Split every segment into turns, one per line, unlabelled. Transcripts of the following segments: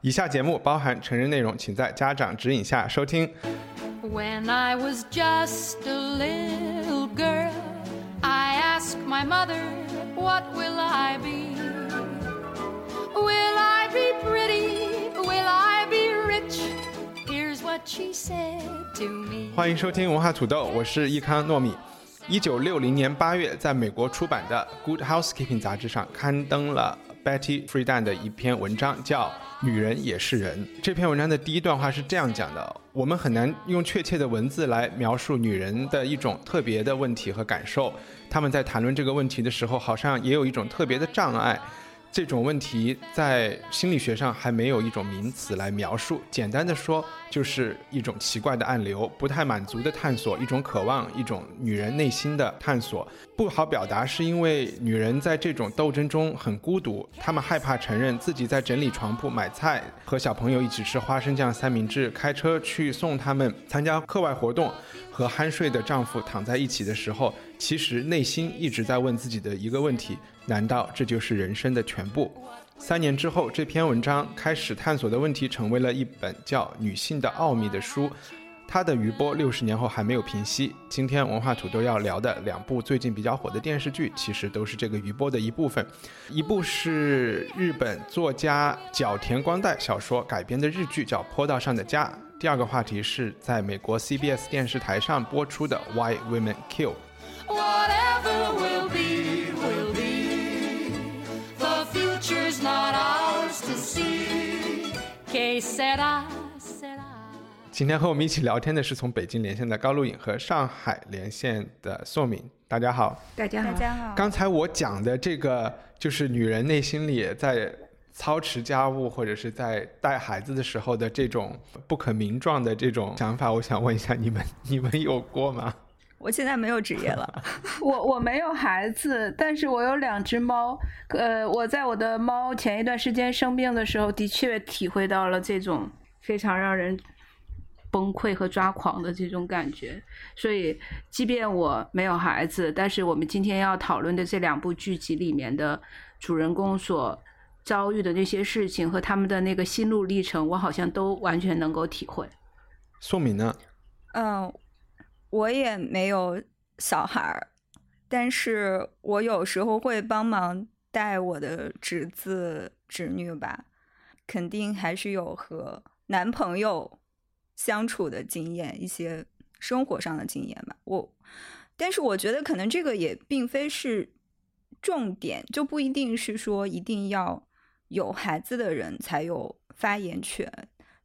以下节目包含成人内容，请在家长指引下收听。
When I was just a little girl, I asked my mother, What will I be? Will I be pretty? Will I be rich? Here's what she said to me.
欢迎收听文化土豆，我是易康糯米。一九六零年八月，在美国出版的《Good Housekeeping》杂志上刊登了 Betty Friedan 的一篇文章，叫《女人也是人》。这篇文章的第一段话是这样讲的：我们很难用确切的文字来描述女人的一种特别的问题和感受。他们在谈论这个问题的时候，好像也有一种特别的障碍。这种问题在心理学上还没有一种名词来描述。简单的说，就是一种奇怪的暗流，不太满足的探索，一种渴望，一种女人内心的探索。不好表达，是因为女人在这种斗争中很孤独，她们害怕承认自己在整理床铺、买菜、和小朋友一起吃花生酱三明治、开车去送他们参加课外活动，和酣睡的丈夫躺在一起的时候，其实内心一直在问自己的一个问题。难道这就是人生的全部？三年之后，这篇文章开始探索的问题成为了一本叫《女性的奥秘》的书。它的余波六十年后还没有平息。今天文化土豆要聊的两部最近比较火的电视剧，其实都是这个余波的一部分。一部是日本作家角田光代小说改编的日剧，叫《坡道上的家》。第二个话题是在美国 CBS 电视台上播出的《Why Women Kill》。今天和我们一起聊天的是从北京连线的高露颖和上海连线的宋敏，大家好。
大家好，
大家好，
刚才我讲的这个，就是女人内心里在操持家务或者是在带孩子的时候的这种不可名状的这种想法，我想问一下你们，你们有过吗？
我现在没有职业了。
我我没有孩子，但是我有两只猫。呃，我在我的猫前一段时间生病的时候，的确体会到了这种非常让人崩溃和抓狂的这种感觉。所以，即便我没有孩子，但是我们今天要讨论的这两部剧集里面的主人公所遭遇的那些事情和他们的那个心路历程，我好像都完全能够体会。
宋敏呢？
嗯，我也没有小孩儿，但是我有时候会帮忙带我的侄子侄女吧，肯定还是有和男朋友相处的经验，一些生活上的经验吧。我，但是我觉得可能这个也并非是重点，就不一定是说一定要有孩子的人才有发言权，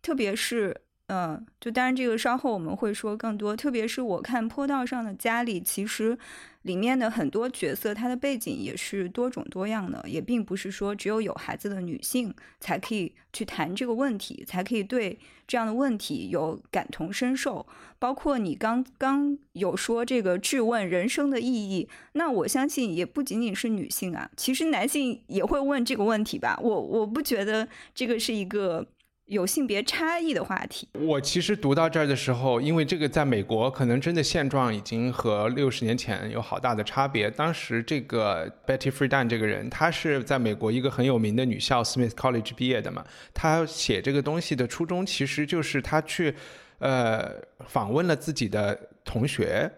特别是。嗯，就当然这个稍后我们会说更多。特别是我看坡道上的家里，其实里面的很多角色，她的背景也是多种多样的，也并不是说只有有孩子的女性才可以去谈这个问题，才可以对这样的问题有感同身受。包括你刚刚有说这个质问人生的意义，那我相信也不仅仅是女性啊，其实男性也会问这个问题吧。我我不觉得这个是一个。有性别差异的话题，
我其实读到这儿的时候，因为这个在美国可能真的现状已经和六十年前有好大的差别。当时这个 Betty Friedan 这个人，她是在美国一个很有名的女校 Smith College 毕业的嘛。她写这个东西的初衷，其实就是她去呃访问了自己的同学，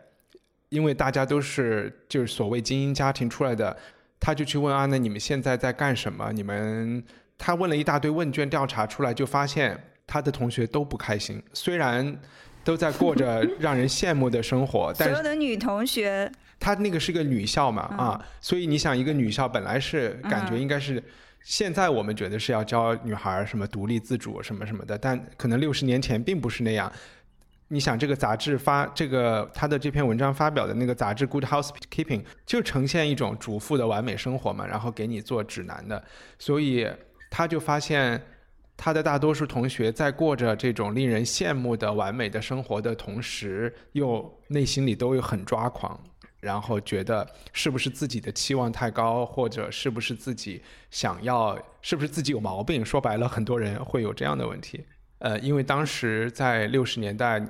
因为大家都是就是所谓精英家庭出来的，她就去问啊，那你们现在在干什么？你们。他问了一大堆问卷调查出来，就发现他的同学都不开心。虽然都在过着让人羡慕的生活，但
所有的女同学，
他那个是个女校嘛啊，所以你想，一个女校本来是感觉应该是，现在我们觉得是要教女孩什么独立自主什么什么的，但可能六十年前并不是那样。你想这个杂志发这个他的这篇文章发表的那个杂志《Good Housekeeping》就呈现一种主妇的完美生活嘛，然后给你做指南的，所以他就发现他的大多数同学在过着这种令人羡慕的完美的生活的同时，又内心里都有很抓狂，然后觉得是不是自己的期望太高，或者是不是自己想要，是不是自己有毛病？说白了，很多人会有这样的问题。呃，因为当时在六十年代，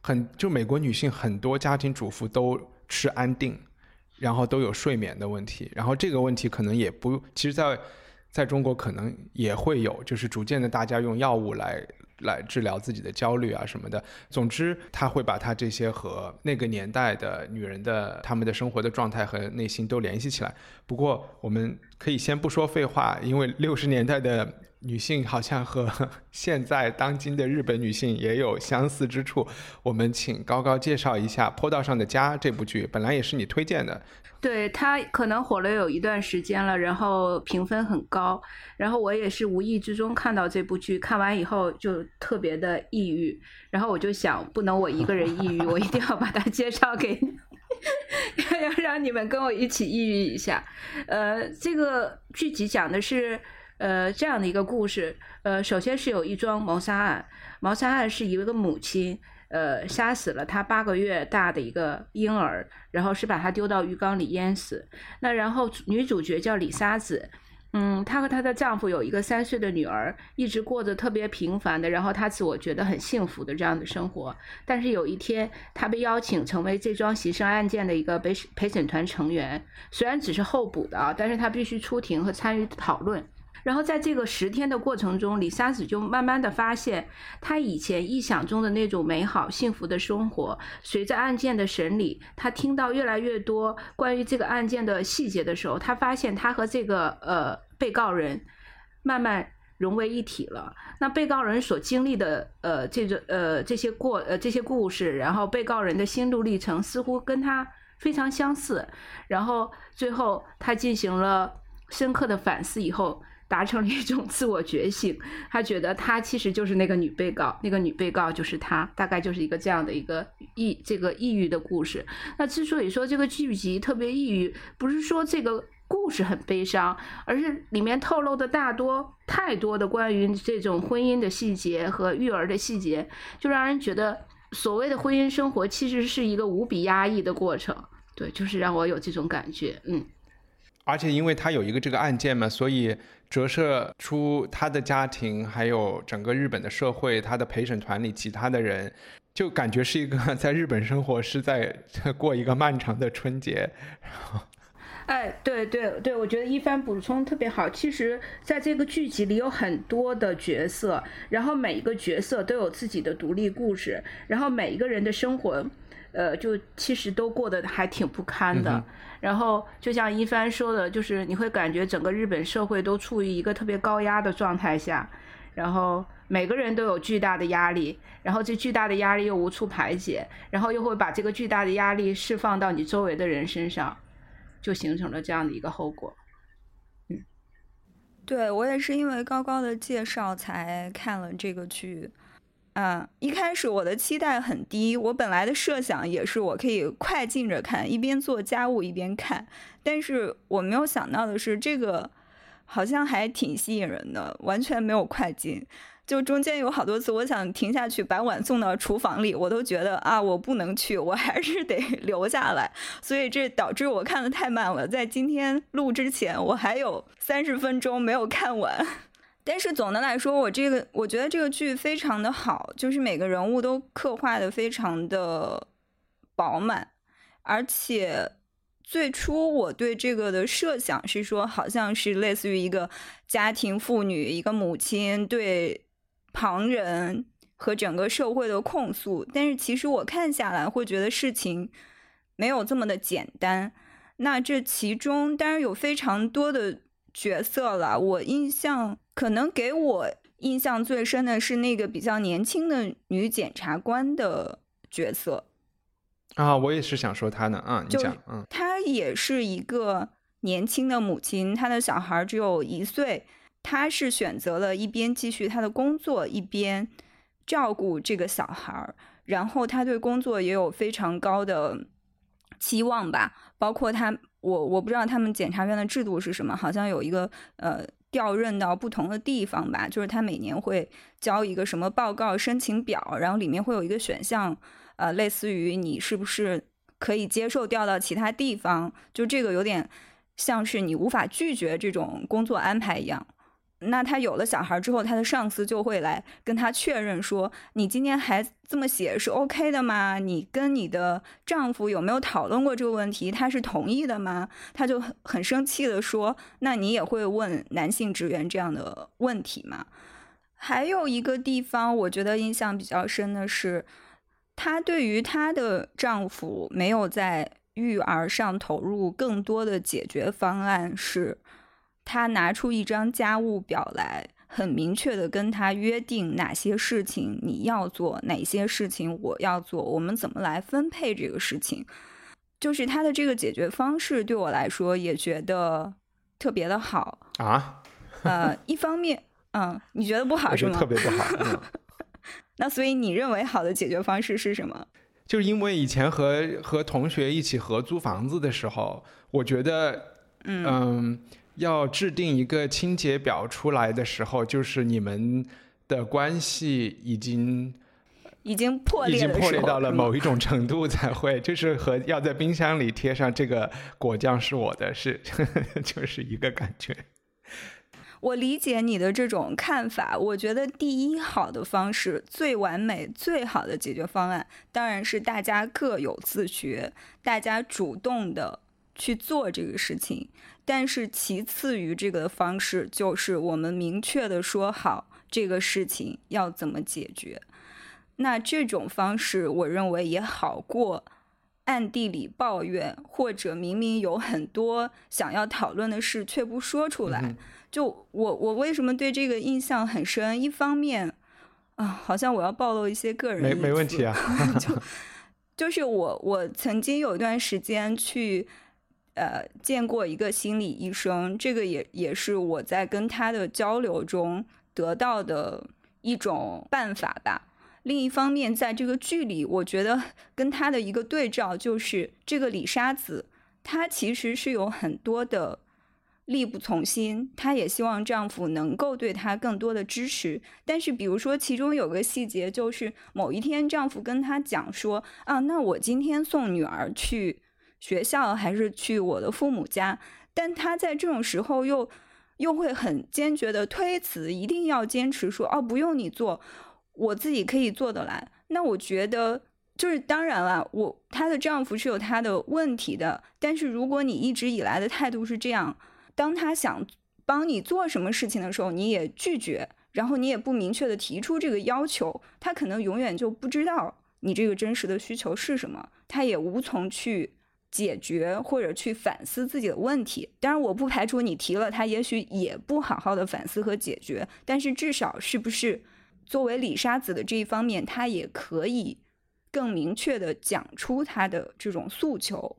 很就美国女性很多家庭主妇都吃安定，然后都有睡眠的问题，然后这个问题可能也不，其实，在在中国可能也会有，就是逐渐的大家用药物来来治疗自己的焦虑啊什么的。总之，他会把他这些和那个年代的女人的她们的生活的状态和内心都联系起来。不过，我们可以先不说废话，因为 六十年代的。女性好像和现在当今的日本女性也有相似之处。我们请高高介绍一下《坡道上的家》这部剧，本来也是你推荐的。
对他可能火了有一段时间了，然后评分很高。然后我也是无意之中看到这部剧，看完以后就特别的抑郁。然后我就想，不能我一个人抑郁，我一定要把它介绍给你，要让你们跟我一起抑郁一下。呃，这个剧集讲的是。呃，这样的一个故事，呃，首先是有一桩谋杀案，谋杀案是一个母亲，呃，杀死了她八个月大的一个婴儿，然后是把他丢到浴缸里淹死。那然后女主角叫李沙子，嗯，她和她的丈夫有一个三岁的女儿，一直过着特别平凡的，然后她自我觉得很幸福的这样的生活。但是有一天，她被邀请成为这桩牺牲案件的一个陪陪审团成员，虽然只是候补的啊，但是她必须出庭和参与讨论。然后在这个十天的过程中，李沙子就慢慢的发现，他以前臆想中的那种美好幸福的生活，随着案件的审理，他听到越来越多关于这个案件的细节的时候，他发现他和这个呃被告人慢慢融为一体了。那被告人所经历的呃这个呃这些过呃这些故事，然后被告人的心路历程似乎跟他非常相似。然后最后他进行了深刻的反思以后。达成了一种自我觉醒，他觉得他其实就是那个女被告，那个女被告就是他，大概就是一个这样的一个抑这个抑郁的故事。那之所以说这个剧集特别抑郁，不是说这个故事很悲伤，而是里面透露的大多太多的关于这种婚姻的细节和育儿的细节，就让人觉得所谓的婚姻生活其实是一个无比压抑的过程。对，就是让我有这种感觉，嗯。
而且因为他有一个这个案件嘛，所以折射出他的家庭，还有整个日本的社会，他的陪审团里其他的人，就感觉是一个 在日本生活是在过一个漫长的春节。
然 后哎，对对对，我觉得一帆补充特别好。其实，在这个剧集里有很多的角色，然后每一个角色都有自己的独立故事，然后每一个人的生活。呃，就其实都过得还挺不堪的。然后就像一帆说的，就是你会感觉整个日本社会都处于一个特别高压的状态下，然后每个人都有巨大的压力，然后这巨大的压力又无处排解，然后又会把这个巨大的压力释放到你周围的人身上，就形成了这样的一个后果。
嗯，对我也是因为高高的介绍才看了这个剧。嗯，一开始我的期待很低，我本来的设想也是我可以快进着看，一边做家务一边看。但是我没有想到的是，这个好像还挺吸引人的，完全没有快进。就中间有好多次，我想停下去把碗送到厨房里，我都觉得啊，我不能去，我还是得 留下来。所以这导致我看的太慢了，在今天录之前，我还有三十分钟没有看完。但是总的来说，我这个我觉得这个剧非常的好，就是每个人物都刻画的非常的饱满，而且最初我对这个的设想是说，好像是类似于一个家庭妇女，一个母亲对旁人和整个社会的控诉。但是其实我看下来会觉得事情没有这么的简单。那这其中当然有非常多的角色了，我印象。可能给我印象最深的是那个比较年轻的女检察官的角色。
啊，我也是想说她呢啊，你讲，嗯，
她也是一个年轻的母亲，她的小孩只有一岁，她是选择了一边继续她的工作，一边照顾这个小孩，然后她对工作也有非常高的期望吧，包括她，我我不知道他们检察院的制度是什么，好像有一个呃调任到不同的地方吧，就是他每年会交一个什么报告申请表，然后里面会有一个选项，呃，类似于你是不是可以接受调到其他地方，就这个有点像是你无法拒绝这种工作安排一样。那他有了小孩之后，他的上司就会来跟他确认说：“你今天还这么写是 OK 的吗？你跟你的丈夫有没有讨论过这个问题？他是同意的吗？”他就很很生气的说：“那你也会问男性职员这样的问题吗？”还有一个地方，我觉得印象比较深的是，她对于她的丈夫没有在育儿上投入更多的解决方案是。他拿出一张家务表来，很明确的跟他约定哪些事情你要做，哪些事情我要做，我们怎么来分配这个事情。就是他的这个解决方式对我来说也觉得特别的好
啊。
呃，一方面，嗯，你觉得不好是吗？
特别不好。
那所以你认为好的解决方式是什么？
就是因为以前和和同学一起合租房子的时候，我觉得，嗯。要制定一个清洁表出来的时候，就是你们的关系已经
已经破裂，
已经破裂到了某一种程度才会，就是和要在冰箱里贴上这个果酱是我的，是 就是一个感觉。
我理解你的这种看法，我觉得第一好的方式、最完美、最好的解决方案，当然是大家各有自觉，大家主动的去做这个事情。但是其次于这个方式，就是我们明确的说好这个事情要怎么解决。那这种方式，我认为也好过暗地里抱怨，或者明明有很多想要讨论的事却不说出来。就我我为什么对这个印象很深？一方面啊，好像我要暴露一些个人，
没没问题啊。
就 就是我我曾经有一段时间去。呃，见过一个心理医生，这个也也是我在跟他的交流中得到的一种办法吧。另一方面，在这个剧里，我觉得跟他的一个对照就是这个李沙子，她其实是有很多的力不从心，她也希望丈夫能够对她更多的支持。但是，比如说其中有个细节，就是某一天丈夫跟她讲说：“啊，那我今天送女儿去。”学校还是去我的父母家，但他在这种时候又又会很坚决的推辞，一定要坚持说哦，不用你做，我自己可以做得来。那我觉得就是当然了，我她的丈夫是有他的问题的，但是如果你一直以来的态度是这样，当他想帮你做什么事情的时候，你也拒绝，然后你也不明确的提出这个要求，他可能永远就不知道你这个真实的需求是什么，他也无从去。解决或者去反思自己的问题，当然我不排除你提了他，也许也不好好的反思和解决。但是至少是不是作为李沙子的这一方面，他也可以更明确的讲出他的这种诉求，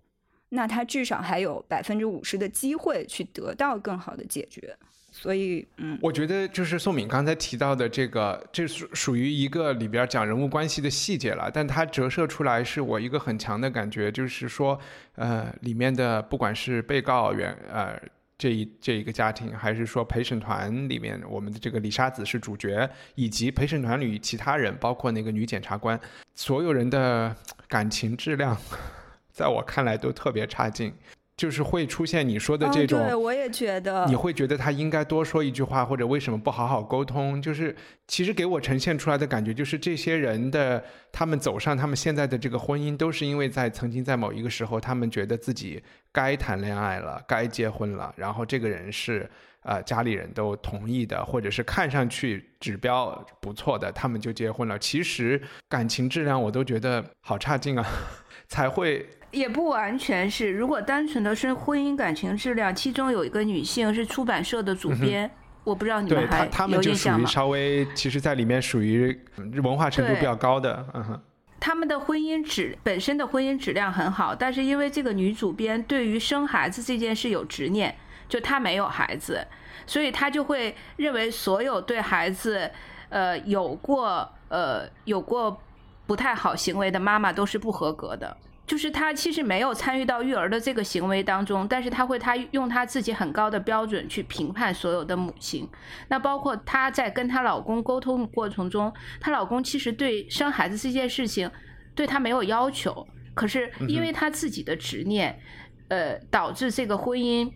那他至少还有百分之五十的机会去得到更好的解决。所以，嗯，
我觉得就是宋敏刚才提到的这个，这属属于一个里边讲人物关系的细节了，但它折射出来是我一个很强的感觉，就是说，呃，里面的不管是被告员，呃，这一这一个家庭，还是说陪审团里面我们的这个李沙子是主角，以及陪审团里其他人，包括那个女检察官，所有人的感情质量，在我看来都特别差劲。就是会出现你说的这种，
对，我也觉得，
你会觉得他应该多说一句话，或者为什么不好好沟通？就是其实给我呈现出来的感觉，就是这些人的他们走上他们现在的这个婚姻，都是因为在曾经在某一个时候，他们觉得自己该谈恋爱了，该结婚了，然后这个人是呃家里人都同意的，或者是看上去指标不错的，他们就结婚了。其实感情质量我都觉得好差劲啊，才会。
也不完全是，如果单纯的是婚姻感情质量，其中有一个女性是出版社的主编，我不知道你们还有印象
吗？稍微，其实在里面属于文化程度比较高的，嗯哼。
他们的婚姻质本身的婚姻质量很好，但是因为这个女主编对于生孩子这件事有执念，就她没有孩子，所以她就会认为所有对孩子，呃，有过呃有过。不太好行为的妈妈都是不合格的。就是她其实没有参与到育儿的这个行为当中，但是她会她用她自己很高的标准去评判所有的母亲。那包括她在跟她老公沟通过程中，她老公其实对生孩子这件事情对她没有要求，可是因为她自己的执念，呃，导致这个婚姻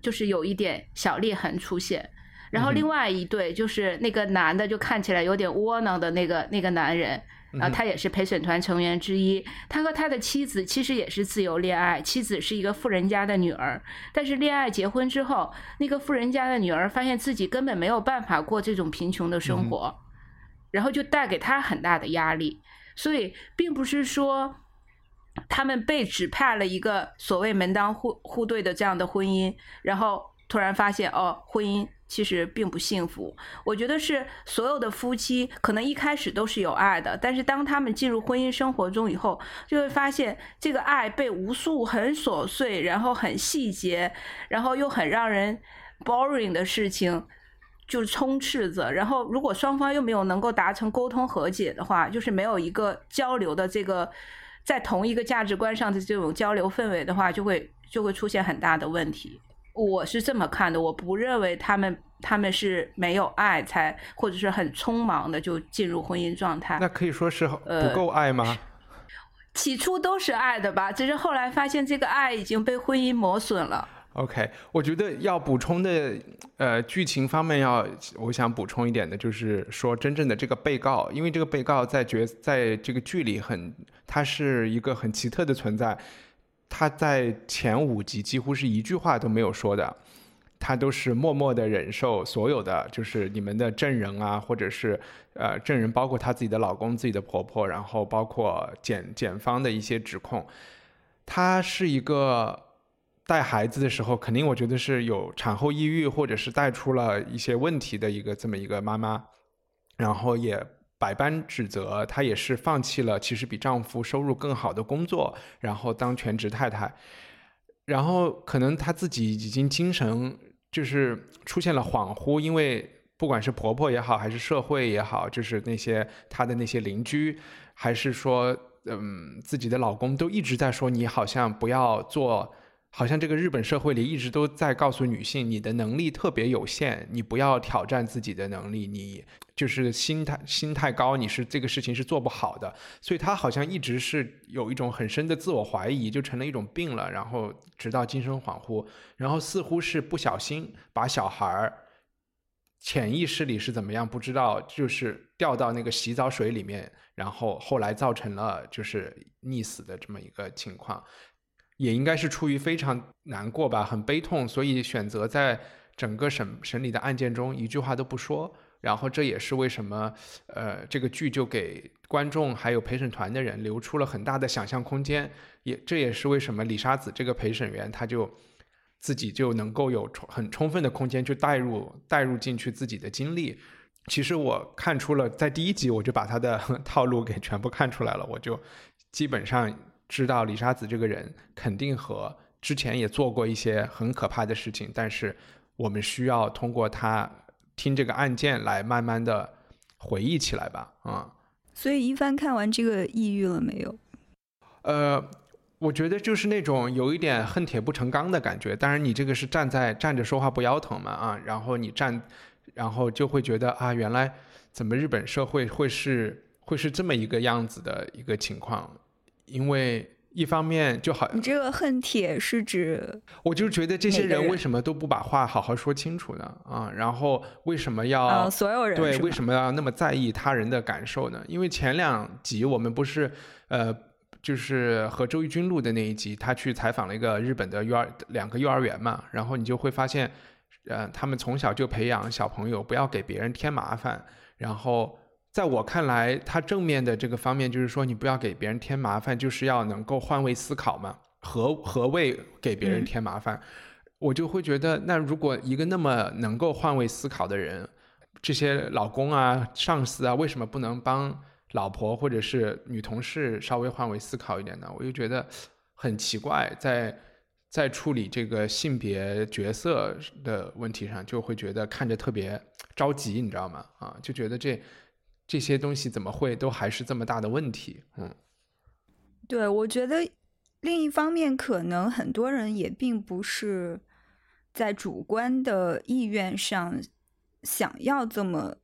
就是有一点小裂痕出现。然后另外一对就是那个男的就看起来有点窝囊的那个那个男人。啊，他也是陪审团成员之一。他和他的妻子其实也是自由恋爱，妻子是一个富人家的女儿。但是恋爱结婚之后，那个富人家的女儿发现自己根本没有办法过这种贫穷的生活，然后就带给他很大的压力。所以，并不是说他们被指派了一个所谓门当户户对的这样的婚姻，然后突然发现哦，婚姻。其实并不幸福。我觉得是所有的夫妻可能一开始都是有爱的，但是当他们进入婚姻生活中以后，就会发现这个爱被无数很琐碎、然后很细节、然后又很让人 boring 的事情就充斥着。然后如果双方又没有能够达成沟通和解的话，就是没有一个交流的这个在同一个价值观上的这种交流氛围的话，就会就会出现很大的问题。我是这么看的，我不认为他们他们是没有爱才，或者是很匆忙的就进入婚姻状态。
那可以说是不够爱吗？
起初都是爱的吧，只是后来发现这个爱已经被婚姻磨损了。
OK，我觉得要补充的，呃，剧情方面要，我想补充一点的就是说，真正的这个被告，因为这个被告在角在这个剧里很，他是一个很奇特的存在。他在前五集几乎是一句话都没有说的，他都是默默的忍受所有的，就是你们的证人啊，或者是呃证人，包括他自己的老公、自己的婆婆，然后包括检检方的一些指控。他是一个带孩子的时候，肯定我觉得是有产后抑郁，或者是带出了一些问题的一个这么一个妈妈，然后也。百般指责，她也是放弃了其实比丈夫收入更好的工作，然后当全职太太，然后可能她自己已经精神就是出现了恍惚，因为不管是婆婆也好，还是社会也好，就是那些她的那些邻居，还是说嗯自己的老公，都一直在说你好像不要做。好像这个日本社会里一直都在告诉女性，你的能力特别有限，你不要挑战自己的能力，你就是心态心太高，你是这个事情是做不好的。所以她好像一直是有一种很深的自我怀疑，就成了一种病了。然后直到精神恍惚，然后似乎是不小心把小孩儿潜意识里是怎么样不知道，就是掉到那个洗澡水里面，然后后来造成了就是溺死的这么一个情况。也应该是出于非常难过吧，很悲痛，所以选择在整个审审理的案件中一句话都不说。然后这也是为什么，呃，这个剧就给观众还有陪审团的人留出了很大的想象空间。也这也是为什么李沙子这个陪审员他就自己就能够有充很充分的空间去带入带入进去自己的经历。其实我看出了，在第一集我就把他的 套路给全部看出来了，我就基本上。知道李沙子这个人肯定和之前也做过一些很可怕的事情，但是我们需要通过他听这个案件来慢慢的回忆起来吧，啊。
所以一帆看完这个抑郁了没有？
呃，我觉得就是那种有一点恨铁不成钢的感觉。当然，你这个是站在站着说话不腰疼嘛，啊，然后你站，然后就会觉得啊，原来怎么日本社会会是会是这么一个样子的一个情况。因为一方面就好，
你这个恨铁是指，
我就觉得这些人为什么都不把话好好说清楚呢？啊，然后为什么要
所有人
对为什么要那么在意他人的感受呢？因为前两集我们不是呃，就是和周轶君录的那一集，他去采访了一个日本的幼儿两个幼儿园嘛，然后你就会发现，呃，他们从小就培养小朋友不要给别人添麻烦，然后。在我看来，他正面的这个方面就是说，你不要给别人添麻烦，就是要能够换位思考嘛。何何谓给别人添麻烦？我就会觉得，那如果一个那么能够换位思考的人，这些老公啊、上司啊，为什么不能帮老婆或者是女同事稍微换位思考一点呢？我就觉得很奇怪，在在处理这个性别角色的问题上，就会觉得看着特别着急，你知道吗？啊，就觉得这。这些东西怎么会都还是这么大的问题？嗯，
对，我觉得另一方面，可能很多人也并不是在主观的意愿上想要这么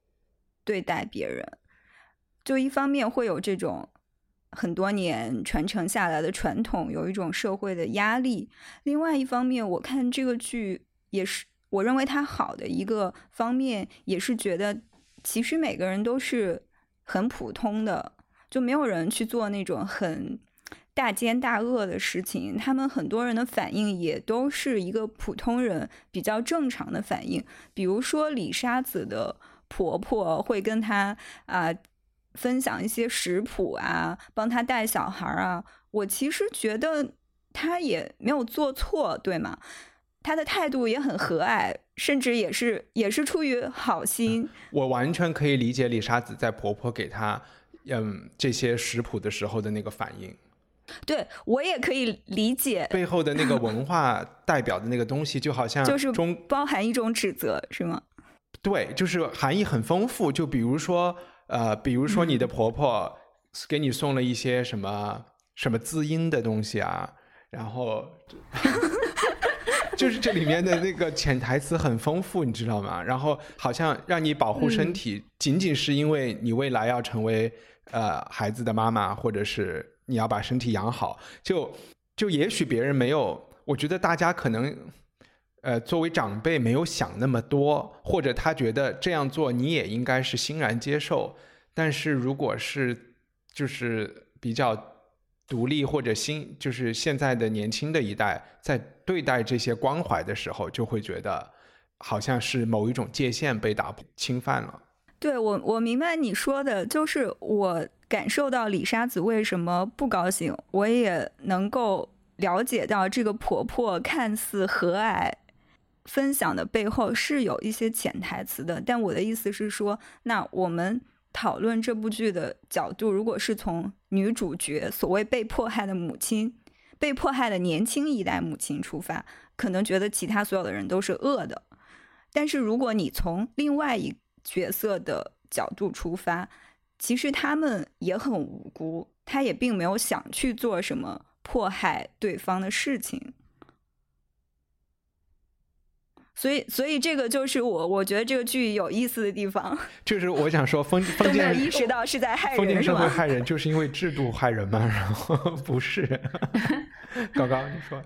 对待别人，就一方面会有这种很多年传承下来的传统，有一种社会的压力；另外一方面，我看这个剧也是我认为它好的一个方面，也是觉得。其实每个人都是很普通的，就没有人去做那种很大奸大恶的事情。他们很多人的反应也都是一个普通人比较正常的反应。比如说李沙子的婆婆会跟她啊分享一些食谱啊，帮她带小孩啊。我其实觉得她也没有做错，对吗？他的态度也很和蔼，甚至也是也是出于好心。
我完全可以理解李沙子在婆婆给她嗯这些食谱的时候的那个反应。
对我也可以理解
背后的那个 文化代表的那个东西，就好像
就是
中
包含一种指责，是吗？
对，就是含义很丰富。就比如说呃，比如说你的婆婆给你送了一些什么什么滋阴的东西啊，然后。就是这里面的那个潜台词很丰富，你知道吗？然后好像让你保护身体，仅仅是因为你未来要成为呃孩子的妈妈，或者是你要把身体养好。就就也许别人没有，我觉得大家可能呃作为长辈没有想那么多，或者他觉得这样做你也应该是欣然接受。但是如果是就是比较。独立或者新，就是现在的年轻的一代，在对待这些关怀的时候，就会觉得好像是某一种界限被打破、侵犯了。
对我，我明白你说的，就是我感受到李沙子为什么不高兴，我也能够了解到这个婆婆看似和蔼分享的背后是有一些潜台词的。但我的意思是说，那我们。讨论这部剧的角度，如果是从女主角所谓被迫害的母亲、被迫害的年轻一代母亲出发，可能觉得其他所有的人都是恶的。但是如果你从另外一角色的角度出发，其实他们也很无辜，他也并没有想去做什么迫害对方的事情。所以，所以这个就是我我觉得这个剧有意思的地方。
就是我想说，封封建
意识到是在害人，
封建社会 害人，就是因为制度害人吗？然后不是，高高你说。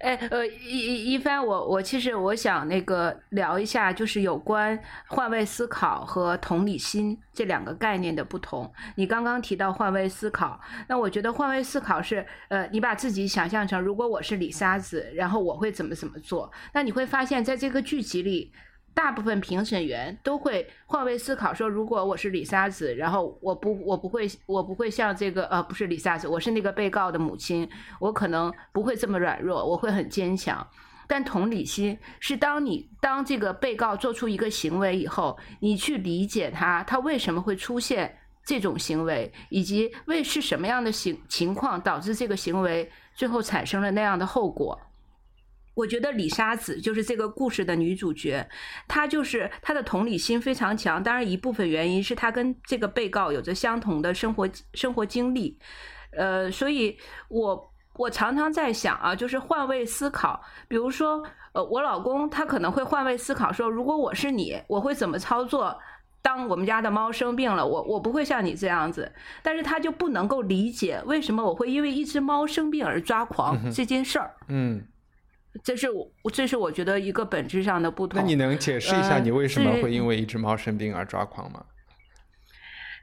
哎，呃，一一一帆，我我其实我想那个聊一下，就是有关换位思考和同理心这两个概念的不同。你刚刚提到换位思考，那我觉得换位思考是，呃，你把自己想象成如果我是李沙子，然后我会怎么怎么做。那你会发现在这个剧集里。大部分评审员都会换位思考，说如果我是李沙子，然后我不我不会我不会像这个呃不是李沙子，我是那个被告的母亲，我可能不会这么软弱，我会很坚强。但同理心是当你当这个被告做出一个行为以后，你去理解他，他为什么会出现这种行为，以及为是什么样的行情况导致这个行为最后产生了那样的后果。我觉得李沙子就是这个故事的女主角，她就是她的同理心非常强。当然，一部分原因是她跟这个被告有着相同的生活生活经历，呃，所以我我常常在想啊，就是换位思考。比如说，呃，我老公他可能会换位思考，说如果我是你，我会怎么操作？当我们家的猫生病了，我我不会像你这样子，但是他就不能够理解为什么我会因为一只猫生病而抓狂这件事儿。嗯。这是我，这是我觉得一个本质上的不同。
那你能解释一下你为什么会因为一只猫生病而抓狂吗？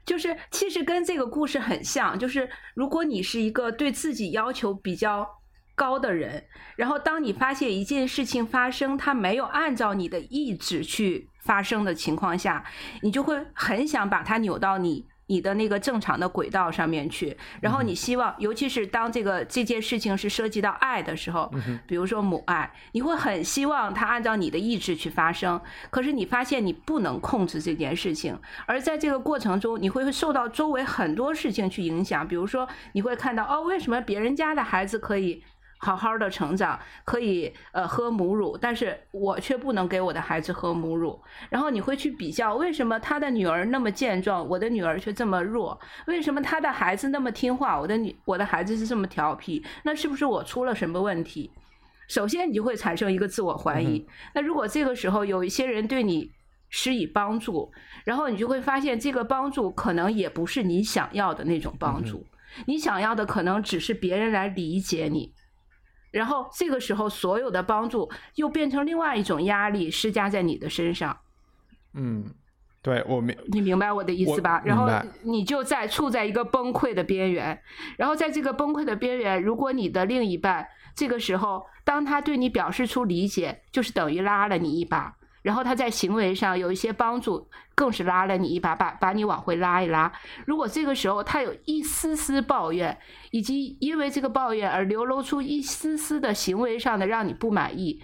就是其实跟这个故事很像，就是如果你是一个对自己要求比较高的人，然后当你发现一件事情发生，它没有按照你的意志去发生的情况下，你就会很想把它扭到你。你的那个正常的轨道上面去，然后你希望，尤其是当这个这件事情是涉及到爱的时候，比如说母爱，你会很希望它按照你的意志去发生。可是你发现你不能控制这件事情，而在这个过程中，你会受到周围很多事情去影响。比如说，你会看到哦，为什么别人家的孩子可以？好好的成长，可以呃喝母乳，但是我却不能给我的孩子喝母乳。然后你会去比较，为什么他的女儿那么健壮，我的女儿却这么弱？为什么他的孩子那么听话，我的女我的孩子是这么调皮？那是不是我出了什么问题？首先，你就会产生一个自我怀疑。那如果这个时候有一些人对你施以帮助，然后你就会发现，这个帮助可能也不是你想要的那种帮助，你想要的可能只是别人来理解你。然后这个时候，所有的帮助又变成另外一种压力施加在你的身上。
嗯，对我明，
你明白我的意思吧？然后你就在处在一个崩溃的边缘，然后在这个崩溃的边缘，如果你的另一半这个时候，当他对你表示出理解，就是等于拉了你一把。然后他在行为上有一些帮助，更是拉了你一把，把把你往回拉一拉。如果这个时候他有一丝丝抱怨，以及因为这个抱怨而流露出一丝丝的行为上的让你不满意，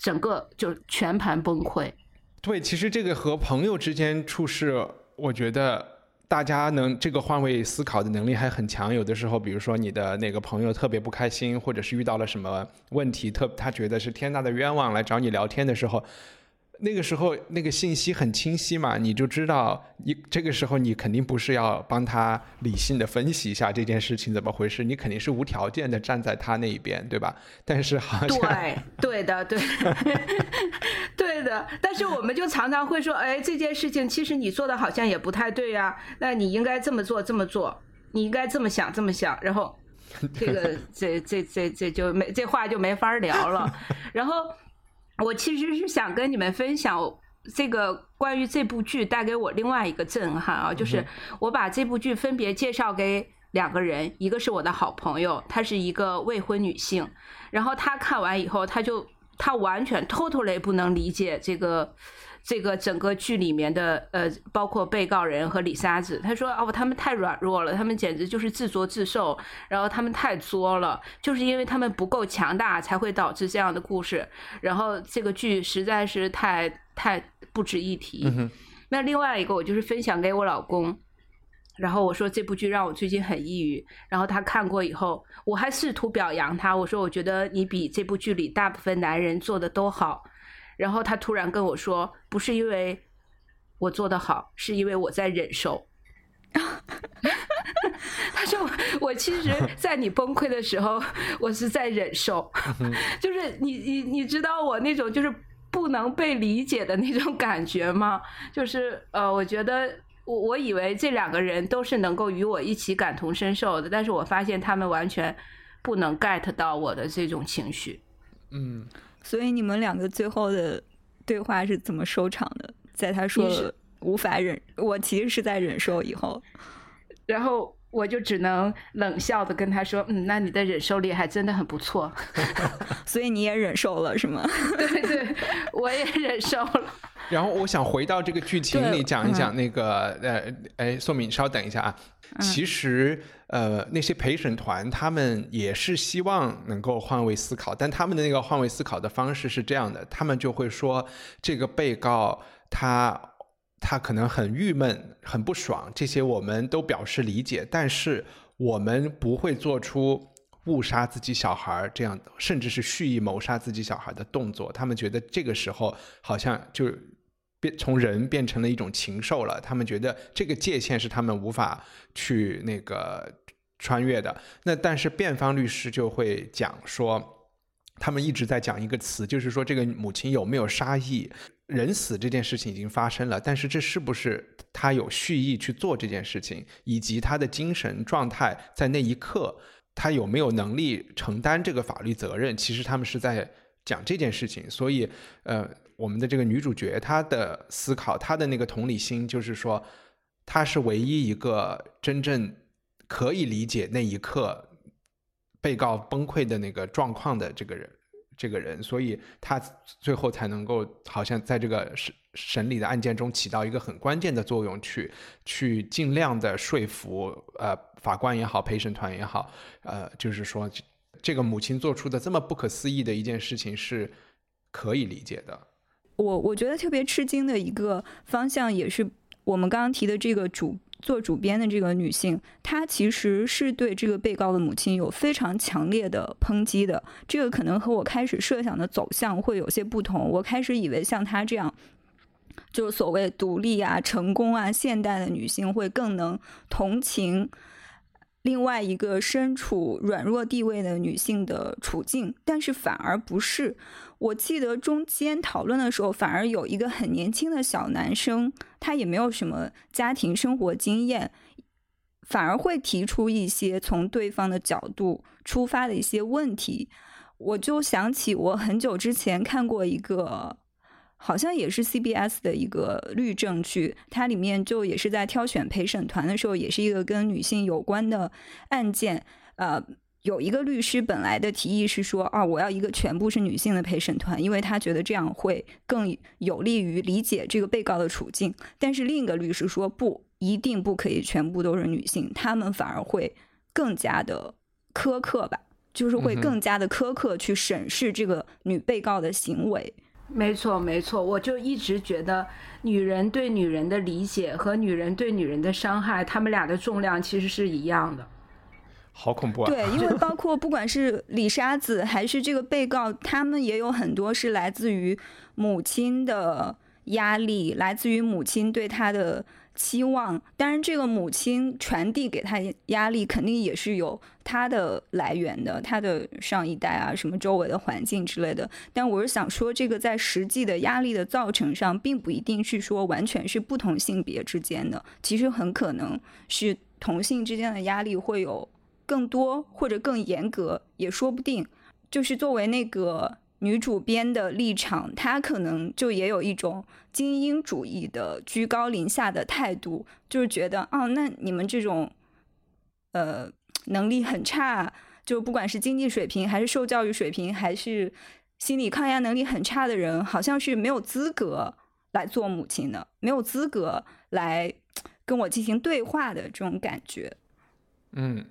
整个就全盘崩溃。
对，其实这个和朋友之间处事，我觉得大家能这个换位思考的能力还很强。有的时候，比如说你的那个朋友特别不开心，或者是遇到了什么问题，特他觉得是天大的冤枉来找你聊天的时候，那个时候那个信息很清晰嘛，你就知道你这个时候你肯定不是要帮他理性的分析一下这件事情怎么回事，你肯定是无条件的站在他那一边，对吧？但是好像
对，对的，对，对的。但是我们就常常会说，哎，这件事情其实你做的好像也不太对呀、那你应该这么做，这么做，你应该这么想，这么想，然后这个这这这这就没这话就没法聊了。然后我其实是想跟你们分享。这个关于这部剧带给我另外一个震撼啊，就是我把这部剧分别介绍给两个人，一个是我的好朋友，她是一个未婚女性，然后她看完以后，她就她完全 totally 不能理解这个这个整个剧里面的呃，包括被告人和李沙子，他说哦，他们太软弱了，他们简直就是自作自受，然后他们太作了，就是因为他们不够强大，才会导致这样的故事，然后这个剧实在是太太不值一提。那另外一个，我就是分享给我老公。然后我说这部剧让我最近很抑郁，然后他看过以后，我还试图表扬他，我说我觉得你比这部剧里大部分男人做的都好。然后他突然跟我说，不是因为我做的好，是因为我在忍受。他说我：“我其实，在你崩溃的时候，我是在忍受，就是你你你知道我那种就是不能被理解的那种感觉吗？就是呃，我觉得我我以为这两个人都是能够与我一起感同身受的，但是我发现他们完全不能 get 到我的这种情绪。
嗯，
所以你们两个最后的对话是怎么收场的？在他说了无法忍，我其实是在忍受以后，
然后我就只能冷笑的跟他说：“嗯，那你的忍受力还真的很不错。
所以你也忍受了是吗？”
对对，我也忍受了。
然后我想回到这个剧情里讲一讲那个呃，哎，宋敏，稍等一下啊。其实呃，那些陪审团他们也是希望能够换位思考，但他们的那个换位思考的方式是这样的，他们就会说这个被告他他可能很郁闷、很不爽，这些我们都表示理解，但是我们不会做出误杀自己小孩这样，甚至是蓄意谋杀自己小孩的动作。他们觉得这个时候好像就变从人变成了一种禽兽了。他们觉得这个界限是他们无法去那个穿越的。那但是辩方律师就会讲说。他们一直在讲一个词，就是说这个母亲有没有杀意？人死这件事情已经发生了，但是这是不是他有蓄意去做这件事情，以及他的精神状态在那一刻，他有没有能力承担这个法律责任？其实他们是在讲这件事情。所以，呃，我们的这个女主角她的思考，她的那个同理心，就是说，她是唯一一个真正可以理解那一刻被告崩溃的那个状况的这个人，这个人，所以他最后才能够好像在这个审审理的案件中起到一个很关键的作用，去去尽量的说服呃法官也好，陪审团也好，呃，就是说这个母亲做出的这么不可思议的一件事情是可以理解的。
我我觉得特别吃惊的一个方向，也是我们刚刚提的这个主做主编的这个女性，她其实是对这个被告的母亲有非常强烈的抨击的。这个可能和我开始设想的走向会有些不同。我开始以为像她这样，就是所谓独立啊、成功啊、现代的女性会更能同情。另外一个身处软弱地位的女性的处境，但是反而不是。我记得中间讨论的时候，反而有一个很年轻的小男生，他也没有什么家庭生活经验，反而会提出一些从对方的角度出发的一些问题。我就想起我很久之前看过一个。好像也是 CBS 的一个律政剧，它里面就也是在挑选陪审团的时候，也是一个跟女性有关的案件。呃，有一个律师本来的提议是说，啊，我要一个全部是女性的陪审团，因为他觉得这样会更有利于理解这个被告的处境。但是另一个律师说，不一定不可以全部都是女性，他们反而会更加的苛刻吧，就是会更加的苛刻去审视这个女被告的行为。
没错，没错，我就一直觉得，女人对女人的理解和女人对女人的伤害，他们俩的重量其实是一样的。
好恐怖啊！
对，因为包括不管是李沙子还是这个被告，他们也有很多是来自于母亲的压力，来自于母亲对他的。期望，当然，这个母亲传递给他压力，肯定也是有他的来源的，他的上一代啊，什么周围的环境之类的。但我是想说，这个在实际的压力的造成上，并不一定是说完全是不同性别之间的，其实很可能是同性之间的压力会有更多或者更严格，也说不定。就是作为那个。女主编的立场，她可能就也有一种精英主义的居高临下的态度，就是觉得，哦，那你们这种，呃，能力很差，就不管是经济水平，还是受教育水平，还是心理抗压能力很差的人，好像是没有资格来做母亲的，没有资格来跟我进行对话的这种感觉，
嗯。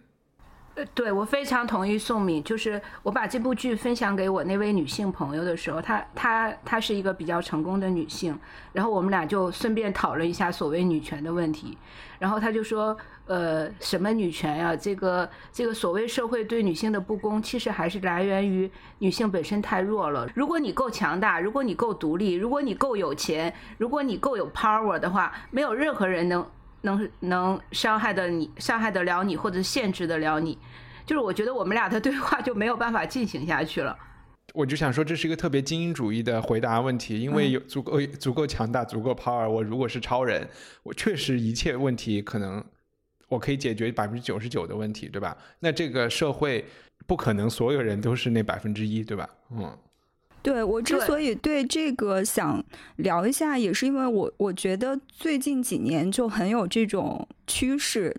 对，我非常同意宋敏。就是我把这部剧分享给我那位女性朋友的时候，她她她是一个比较成功的女性，然后我们俩就顺便讨论一下所谓女权的问题。然后她就说：“呃，什么女权呀？这个这个所谓社会对女性的不公，其实还是来源于女性本身太弱了。如果你够强大，如果你够独立，如果你够有钱，如果你够有 power 的话，没有任何人能。”能能伤害的你，伤害得了你，或者限制得了你，就是我觉得我们俩的对话就没有办法进行下去了。
我就想说，这是一个特别精英主义的回答问题，因为有足够足够强大，足够 power。我如果是超人，我确实一切问题可能我可以解决百分之九十九的问题，对吧？那这个社会不可能所有人都是那百分之一，对吧？嗯。
对我之所以对这个想聊一下，也是因为我我觉得最近几年就很有这种趋势，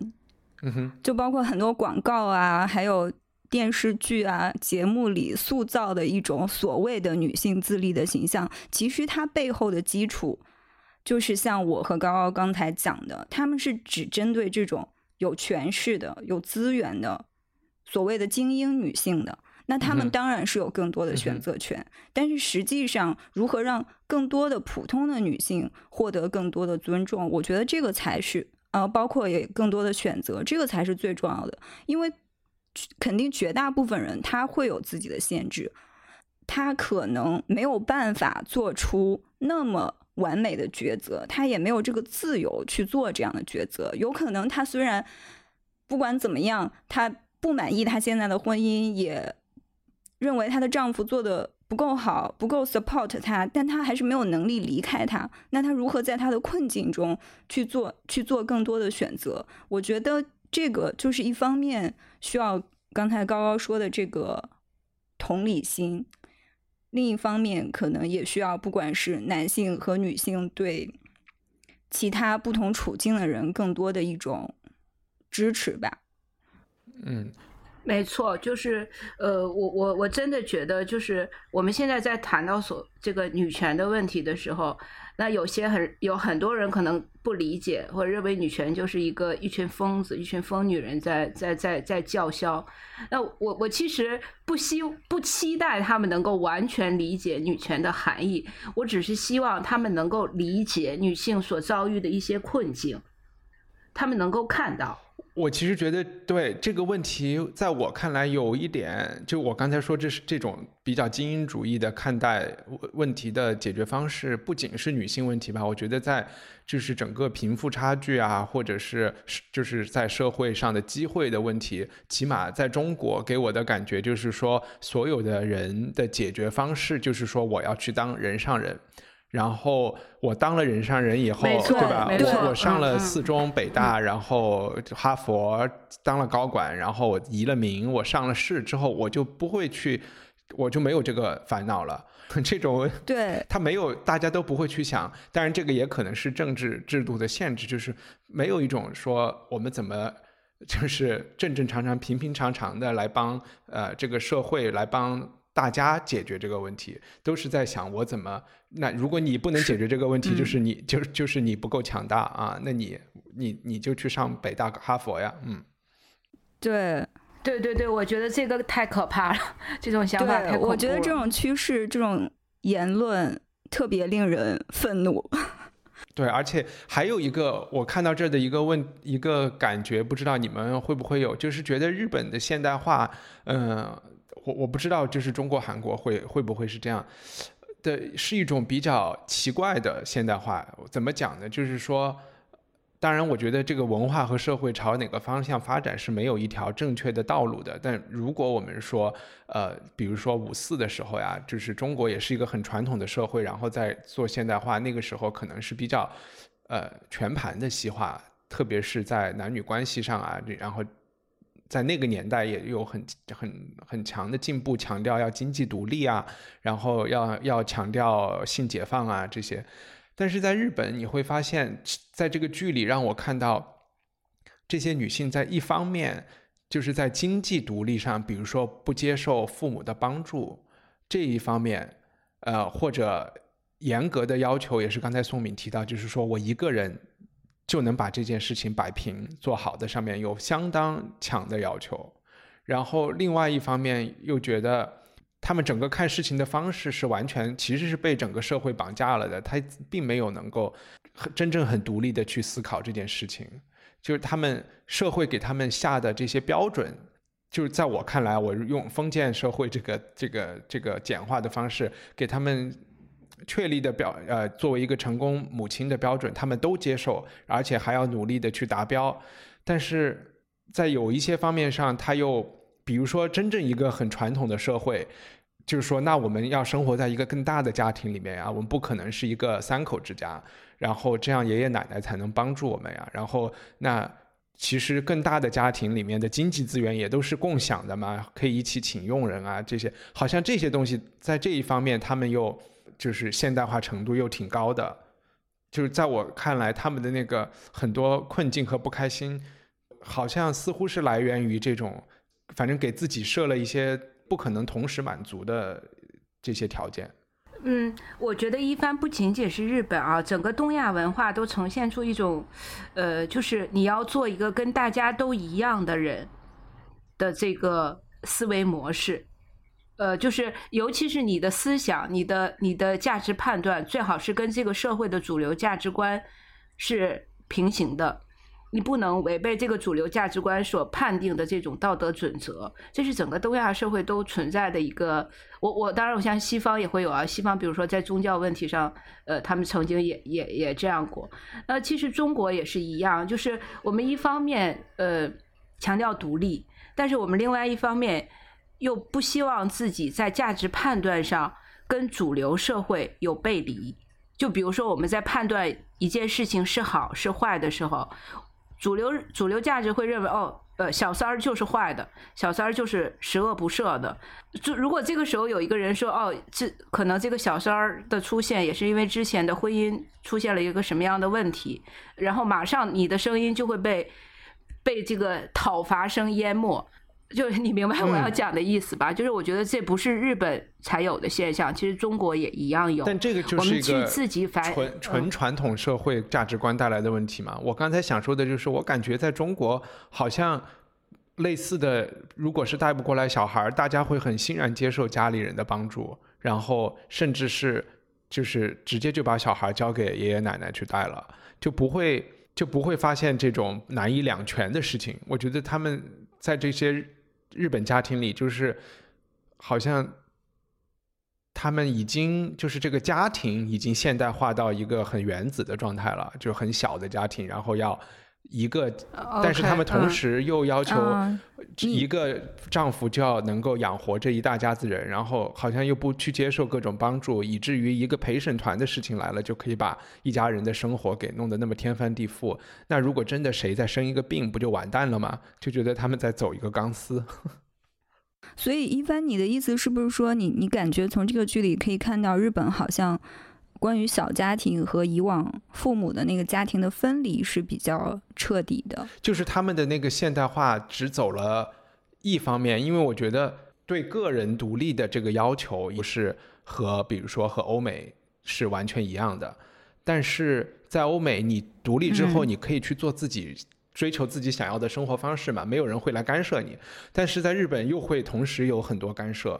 嗯哼，
就包括很多广告啊，还有电视剧啊节目里塑造的一种所谓的女性自立的形象，其实它背后的基础就是像我和高高刚才讲的，他们是只针对这种有权势的、有资源的所谓的精英女性的。那他们当然是有更多的选择权，但是实际上，如何让更多的普通的女性获得更多的尊重，我觉得这个才是呃，包括也更多的选择，这个才是最重要的。因为肯定绝大部分人他会有自己的限制，他可能没有办法做出那么完美的抉择，他也没有这个自由去做这样的抉择。有可能他虽然不管怎么样，他不满意他现在的婚姻，也。认为她的丈夫做的不够好，不够 support 她，但她还是没有能力离开他。那她如何在她的困境中去做去做更多的选择？我觉得这个就是一方面需要刚才高高说的这个同理心，另一方面可能也需要不管是男性和女性对其他不同处境的人更多的一种支持吧。
嗯。
没错，就是呃，我我我真的觉得，就是我们现在在谈到所这个女权的问题的时候，那有些很有很多人可能不理解，或者认为女权就是一个一群疯子、一群疯女人在在在在叫嚣。那我我其实不希不期待他们能够完全理解女权的含义，我只是希望他们能够理解女性所遭遇的一些困境。他们能够看到。
我其实觉得，对这个问题，在我看来有一点，就我刚才说，这是这种比较精英主义的看待问题的解决方式，不仅是女性问题吧？我觉得在就是整个贫富差距啊，或者是就是在社会上的机会的问题，起码在中国给我的感觉就是说，所有的人的解决方式就是说，我要去当人上人。然后我当了人上人以后，对吧？我我上了四中、北大，然后哈佛当了高管，然后我移了民，我上了市之后，我就不会去，我就没有这个烦恼了。这种
对
他没有，大家都不会去想。当然，这个也可能是政治制度的限制，就是没有一种说我们怎么就是正正常常、平平常常的来帮呃这个社会来帮。大家解决这个问题，都是在想我怎么。那如果你不能解决这个问题，就是你就就是你不够强大啊。那你你你就去上北大哈佛呀，嗯。
对
对对对，我觉得这个太可怕了，这种想法太
我觉得这种趋势、这种言论特别令人愤怒。
对，而且还有一个我看到这儿的一个问一个感觉，不知道你们会不会有，就是觉得日本的现代化，嗯。我我不知道，就是中国、韩国会会不会是这样的，是一种比较奇怪的现代化。怎么讲呢？就是说，当然，我觉得这个文化和社会朝哪个方向发展是没有一条正确的道路的。但如果我们说，呃，比如说五四的时候呀，就是中国也是一个很传统的社会，然后在做现代化，那个时候可能是比较呃全盘的西化，特别是在男女关系上啊，然后。在那个年代也有很很很强的进步，强调要经济独立啊，然后要要强调性解放啊这些。但是在日本，你会发现在这个剧里让我看到，这些女性在一方面就是在经济独立上，比如说不接受父母的帮助这一方面，呃，或者严格的要求，也是刚才宋敏提到，就是说我一个人。就能把这件事情摆平做好的，上面有相当强的要求，然后另外一方面又觉得他们整个看事情的方式是完全其实是被整个社会绑架了的，他并没有能够真正很独立的去思考这件事情，就是他们社会给他们下的这些标准，就是在我看来，我用封建社会这个这个这个简化的方式给他们。确立的标呃，作为一个成功母亲的标准，他们都接受，而且还要努力的去达标。但是在有一些方面上，他又比如说，真正一个很传统的社会，就是说，那我们要生活在一个更大的家庭里面呀，我们不可能是一个三口之家，然后这样爷爷奶奶才能帮助我们呀。然后那其实更大的家庭里面的经济资源也都是共享的嘛，可以一起请佣人啊，这些好像这些东西在这一方面他们又。就是现代化程度又挺高的，就是在我看来，他们的那个很多困境和不开心，好像似乎是来源于这种，反正给自己设了一些不可能同时满足的这些条件。
嗯，我觉得一番不仅仅是日本啊，整个东亚文化都呈现出一种，呃，就是你要做一个跟大家都一样的人的这个思维模式。呃，就是，尤其是你的思想、你的、你的价值判断，最好是跟这个社会的主流价值观是平行的。你不能违背这个主流价值观所判定的这种道德准则。这是整个东亚社会都存在的一个。我我当然，我像西方也会有啊。西方比如说在宗教问题上，呃，他们曾经也也也这样过。那其实中国也是一样，就是我们一方面呃强调独立，但是我们另外一方面。又不希望自己在价值判断上跟主流社会有背离。就比如说，我们在判断一件事情是好是坏的时候，主流主流价值会认为，哦，呃，小三儿就是坏的，小三儿就是十恶不赦的。就如果这个时候有一个人说，哦，这可能这个小三儿的出现也是因为之前的婚姻出现了一个什么样的问题，然后马上你的声音就会被被这个讨伐声淹没。就是你明白我要讲的意思吧？就是我觉得这不是日本才有的现象，其实中国也一样有。
但这个就是一个纯纯传统社会价值观带来的问题嘛。我刚才想说的就是，我感觉在中国好像类似的，如果是带不过来小孩，大家会很欣然接受家里人的帮助，然后甚至是就是直接就把小孩交给爷爷奶奶去带了，就不会。就不会发现这种难以两全的事情。我觉得他们在这些日本家庭里，就是好像他们已经就是这个家庭已经现代化到一个很原子的状态了，就很小的家庭，然后要。一个，但是他们同时又要求一个丈夫就要能够养活这一大家子人，然后好像又不去接受各种帮助，以至于一个陪审团的事情来了，就可以把一家人的生活给弄得那么天翻地覆。那如果真的谁再生一个病，不就完蛋了吗？就觉得他们在走一个钢丝。
所以，一帆，你的意思是不是说，你你感觉从这个剧里可以看到日本好像？关于小家庭和以往父母的那个家庭的分离是比较彻底的，
就是他们的那个现代化只走了一方面，因为我觉得对个人独立的这个要求不是和比如说和欧美是完全一样的，但是在欧美你独立之后，你可以去做自己追求自己想要的生活方式嘛，没有人会来干涉你，但是在日本又会同时有很多干涉。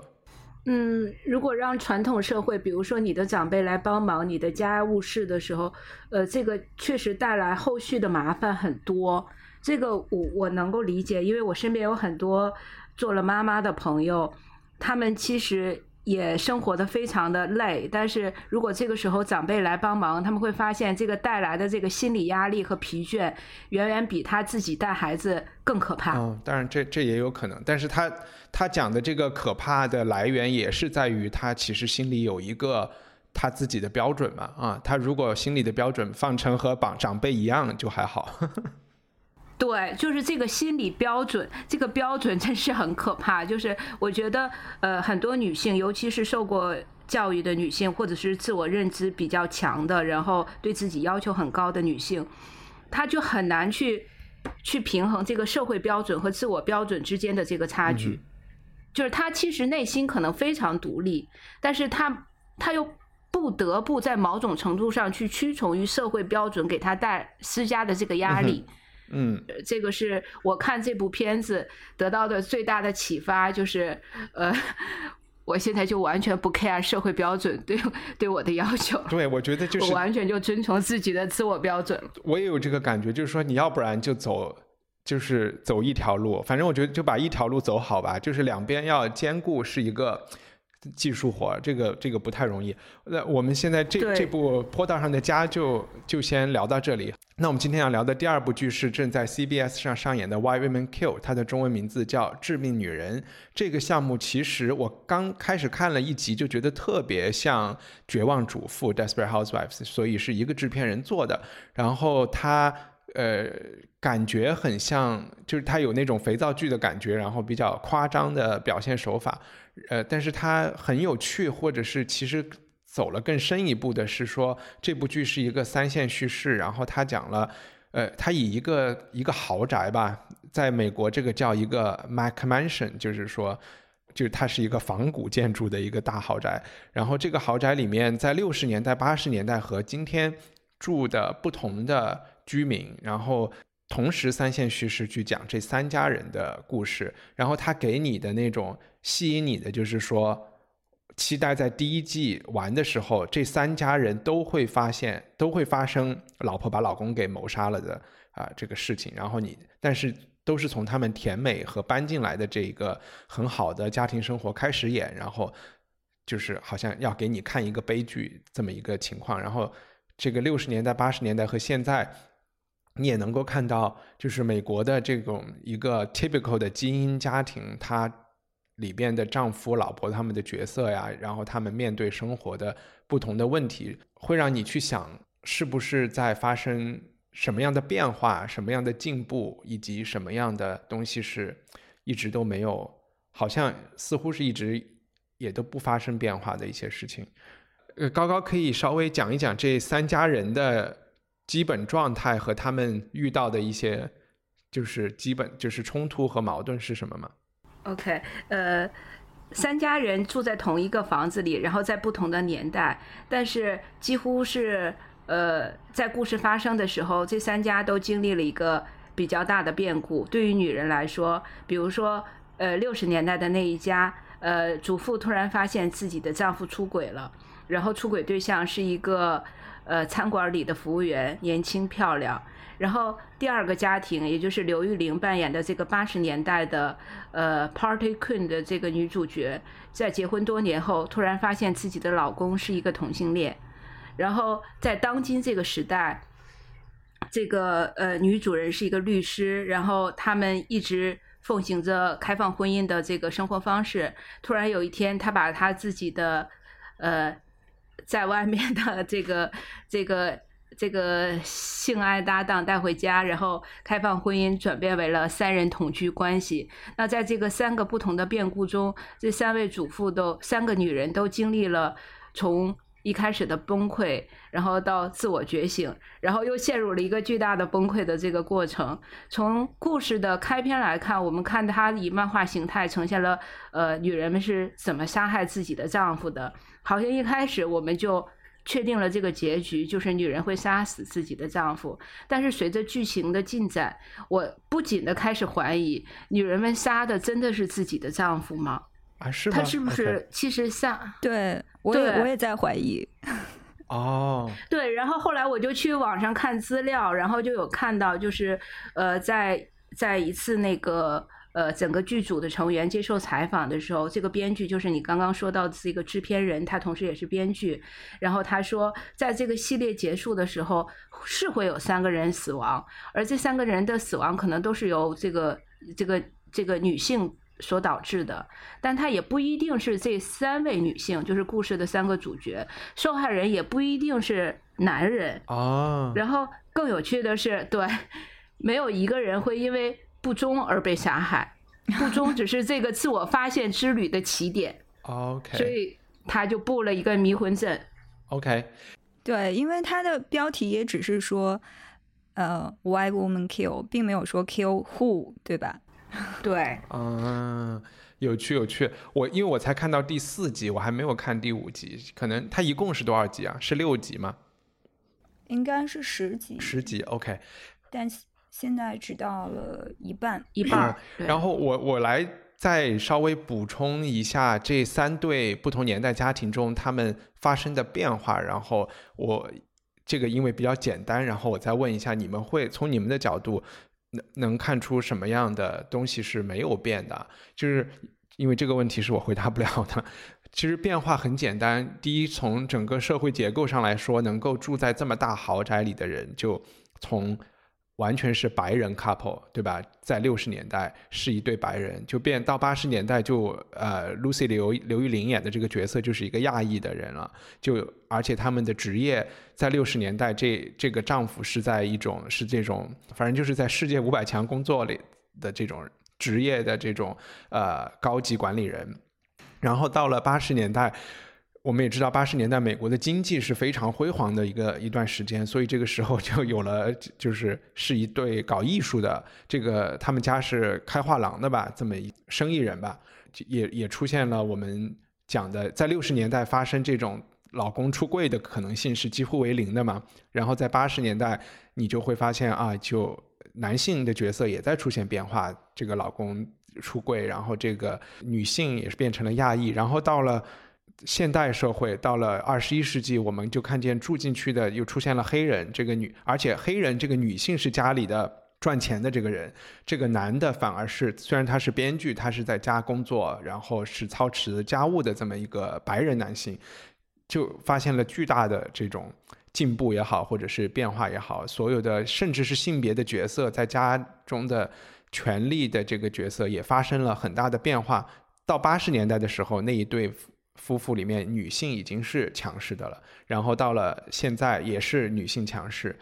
嗯，如果让传统社会，比如说你的长辈来帮忙你的家务事的时候，呃，这个确实带来后续的麻烦很多。这个我我能够理解，因为我身边有很多做了妈妈的朋友，他们其实。也生活的非常的累，但是如果这个时候长辈来帮忙，他们会发现这个带来的这个心理压力和疲倦，远远比他自己带孩子更可怕。
嗯，当然这这也有可能，但是他他讲的这个可怕的来源也是在于他其实心里有一个他自己的标准嘛，啊，他如果心里的标准放成和长长辈一样就还好。
对，就是这个心理标准，这个标准真是很可怕。就是我觉得，呃，很多女性，尤其是受过教育的女性，或者是自我认知比较强的，然后对自己要求很高的女性，她就很难去去平衡这个社会标准和自我标准之间的这个差距。就是她其实内心可能非常独立，但是她她又不得不在某种程度上去屈从于社会标准给她带施加的这个压力。
嗯，
这个是我看这部片子得到的最大的启发，就是呃，我现在就完全不 care 社会标准对对我的要求。
对，我觉得就是
我完全就遵从自己的自我标准。
我也有这个感觉，就是说你要不然就走，就是走一条路，反正我觉得就把一条路走好吧，就是两边要兼顾是一个。技术活，这个这个不太容易。那我们现在这这部坡道上的家就就先聊到这里。那我们今天要聊的第二部剧是正在 CBS 上上演的《Why Women Kill》，它的中文名字叫《致命女人》。这个项目其实我刚开始看了一集就觉得特别像《绝望主妇》（Desperate Housewives），所以是一个制片人做的。然后它呃感觉很像，就是它有那种肥皂剧的感觉，然后比较夸张的表现手法。呃，但是它很有趣，或者是其实走了更深一步的是说，这部剧是一个三线叙事，然后他讲了，呃，他以一个一个豪宅吧，在美国这个叫一个 Mac Mansion，就是说，就是它是一个仿古建筑的一个大豪宅，然后这个豪宅里面在六十年代、八十年代和今天住的不同的居民，然后。同时三线叙事去讲这三家人的故事，然后他给你的那种吸引你的就是说，期待在第一季完的时候，这三家人都会发现都会发生老婆把老公给谋杀了的啊这个事情，然后你但是都是从他们甜美和搬进来的这个很好的家庭生活开始演，然后就是好像要给你看一个悲剧这么一个情况，然后这个六十年代八十年代和现在。你也能够看到，就是美国的这种一个 typical 的精英家庭，它里边的丈夫、老婆他们的角色呀，然后他们面对生活的不同的问题，会让你去想，是不是在发生什么样的变化、什么样的进步，以及什么样的东西是一直都没有，好像似乎是一直也都不发生变化的一些事情。呃，高高可以稍微讲一讲这三家人的。基本状态和他们遇到的一些，就是基本就是冲突和矛盾是什么吗
？OK，呃，三家人住在同一个房子里，然后在不同的年代，但是几乎是呃，在故事发生的时候，这三家都经历了一个比较大的变故。对于女人来说，比如说呃，六十年代的那一家，呃，主妇突然发现自己的丈夫出轨了，然后出轨对象是一个。呃餐馆里的服务员，年轻漂亮。然后第二个家庭，也就是刘玉玲扮演的这个八十年代的呃 Party Queen 的这个女主角，在结婚多年后，突然发现自己的老公是一个同性恋。然后在当今这个时代，这个呃女主人是一个律师，然后他们一直奉行着开放婚姻的这个生活方式。突然有一天，她把她自己的呃在外面的这个这个。这个性爱搭档带回家，然后开放婚姻转变为了三人同居关系。那在这个三个不同的变故中，这三位主妇都三个女人都经历了从一开始的崩溃，然后到自我觉醒，然后又陷入了一个巨大的崩溃的这个过程。从故事的开篇来看，我们看她以漫画形态呈现了呃女人们是怎么杀害自己的丈夫的，好像一开始我们就。确定了这个结局，就是女人会杀死自己的丈夫。但是随着剧情的进展，我不仅的开始怀疑，女人们杀的真的是自己的丈夫吗？
啊，是
吗？他是不是其实像？
对，我也我也在怀疑。
哦，
对。然后后来我就去网上看资料，然后就有看到，就是呃，在在一次那个。呃，整个剧组的成员接受采访的时候，这个编剧就是你刚刚说到的这个制片人，他同时也是编剧。然后他说，在这个系列结束的时候，是会有三个人死亡，而这三个人的死亡可能都是由这个这个这个女性所导致的，但他也不一定是这三位女性，就是故事的三个主角，受害人也不一定是男人
啊。
然后更有趣的是，对，没有一个人会因为。不忠而被杀害，不忠只是这个自我发现之旅的起点。
OK，
所以他就布了一个迷魂阵。
OK，
对，因为他的标题也只是说，呃，Why woman kill，并没有说 kill who，对吧？
对，
嗯，有趣有趣。我因为我才看到第四集，我还没有看第五集。可能它一共是多少集啊？是六集吗？
应该是十集。
十集，OK。
但现在只到了一半，
一半。
然后我我来再稍微补充一下这三对不同年代家庭中他们发生的变化。然后我这个因为比较简单，然后我再问一下，你们会从你们的角度能能看出什么样的东西是没有变的？就是因为这个问题是我回答不了的。其实变化很简单，第一，从整个社会结构上来说，能够住在这么大豪宅里的人，就从。完全是白人 couple，对吧？在六十年代是一对白人，就变到八十年代就呃，Lucy 刘刘玉玲演的这个角色就是一个亚裔的人了。就而且他们的职业在六十年代，这这个丈夫是在一种是这种，反正就是在世界五百强工作里的这种职业的这种呃高级管理人。然后到了八十年代。我们也知道，八十年代美国的经济是非常辉煌的一个一段时间，所以这个时候就有了，就是是一对搞艺术的，这个他们家是开画廊的吧，这么一生意人吧，也也出现了我们讲的，在六十年代发生这种老公出柜的可能性是几乎为零的嘛，然后在八十年代，你就会发现啊，就男性的角色也在出现变化，这个老公出柜，然后这个女性也是变成了亚裔，然后到了。现代社会到了二十一世纪，我们就看见住进去的又出现了黑人这个女，而且黑人这个女性是家里的赚钱的这个人，这个男的反而是虽然他是编剧，他是在家工作，然后是操持家务的这么一个白人男性，就发现了巨大的这种进步也好，或者是变化也好，所有的甚至是性别的角色在家中的权力的这个角色也发生了很大的变化。到八十年代的时候，那一对。夫妇里面女性已经是强势的了，然后到了现在也是女性强势，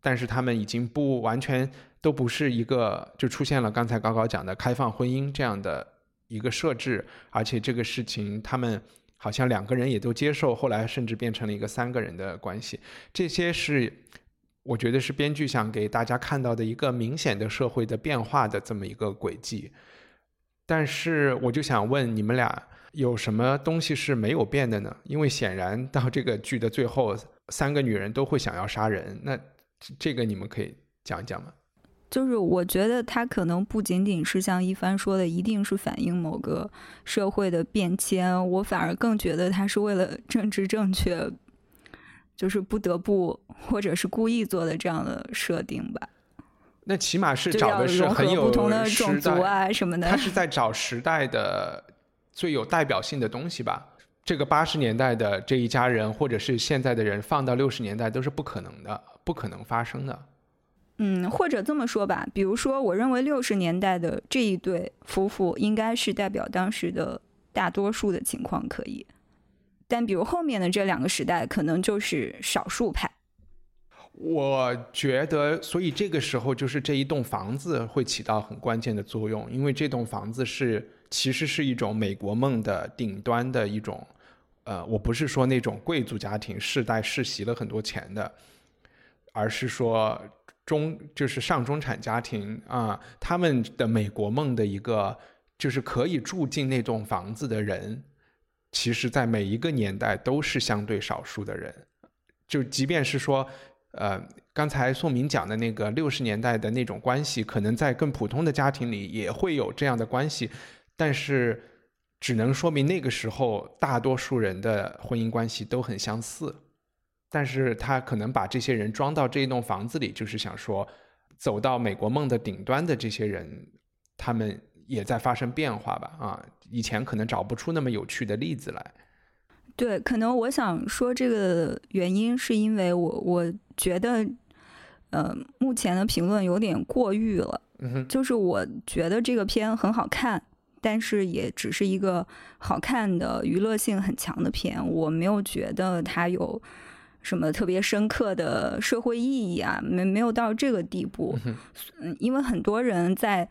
但是他们已经不完全都不是一个，就出现了刚才高高讲的开放婚姻这样的一个设置，而且这个事情他们好像两个人也都接受，后来甚至变成了一个三个人的关系，这些是我觉得是编剧想给大家看到的一个明显的社会的变化的这么一个轨迹，但是我就想问你们俩。有什么东西是没有变的呢？因为显然到这个剧的最后，三个女人都会想要杀人。那这个你们可以讲一讲吗？
就是我觉得它可能不仅仅是像一帆说的，一定是反映某个社会的变迁。我反而更觉得它是为了政治正确，就是不得不或者是故意做的这样的设定吧。
那起码是找的是很有
不同的种族啊什么的
他是在找时代的最有代表性的东西吧？这个八十年代的这一家人，或者是现在的人，放到六十年代都是不可能的，不可能发生的。
嗯，或者这么说吧，比如说，我认为六十年代的这一对夫妇应该是代表当时的大多数的情况，可以。但比如后面的这两个时代，可能就是少数派。
我觉得，所以这个时候就是这一栋房子会起到很关键的作用，因为这栋房子是其实是一种美国梦的顶端的一种，呃，我不是说那种贵族家庭世代世袭了很多钱的，而是说中就是上中产家庭啊，他们的美国梦的一个就是可以住进那栋房子的人，其实在每一个年代都是相对少数的人，就即便是说。呃，刚才宋明讲的那个六十年代的那种关系，可能在更普通的家庭里也会有这样的关系，但是只能说明那个时候大多数人的婚姻关系都很相似。但是他可能把这些人装到这一栋房子里，就是想说，走到美国梦的顶端的这些人，他们也在发生变化吧？啊，以前可能找不出那么有趣的例子来。
对，可能我想说这个原因是因为我我觉得，呃，目前的评论有点过誉了。
嗯，
就是我觉得这个片很好看，但是也只是一个好看的娱乐性很强的片，我没有觉得它有什么特别深刻的社会意义啊，没没有到这个地步。嗯，因为很多人在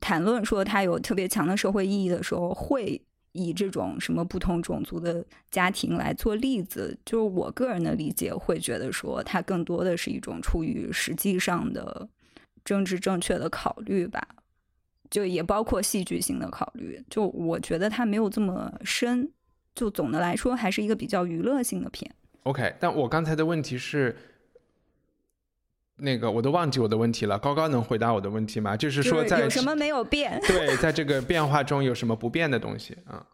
谈论说它有特别强的社会意义的时候，会以这种什么不同种族的家庭来做例子。就是我个人的理解，会觉得说它更多的是一种出于实际上的政治正确的考虑吧，就也包括戏剧性的考虑。就我觉得它没有这么深。就总的来说，还是一个比较娱乐性的片。
OK，但我刚才的问题是，那个我都忘记我的问题了。高高能回答我的问题吗？就是说
就是
在
有什么没有变？
对，在这个变化中有什么不变的东西啊？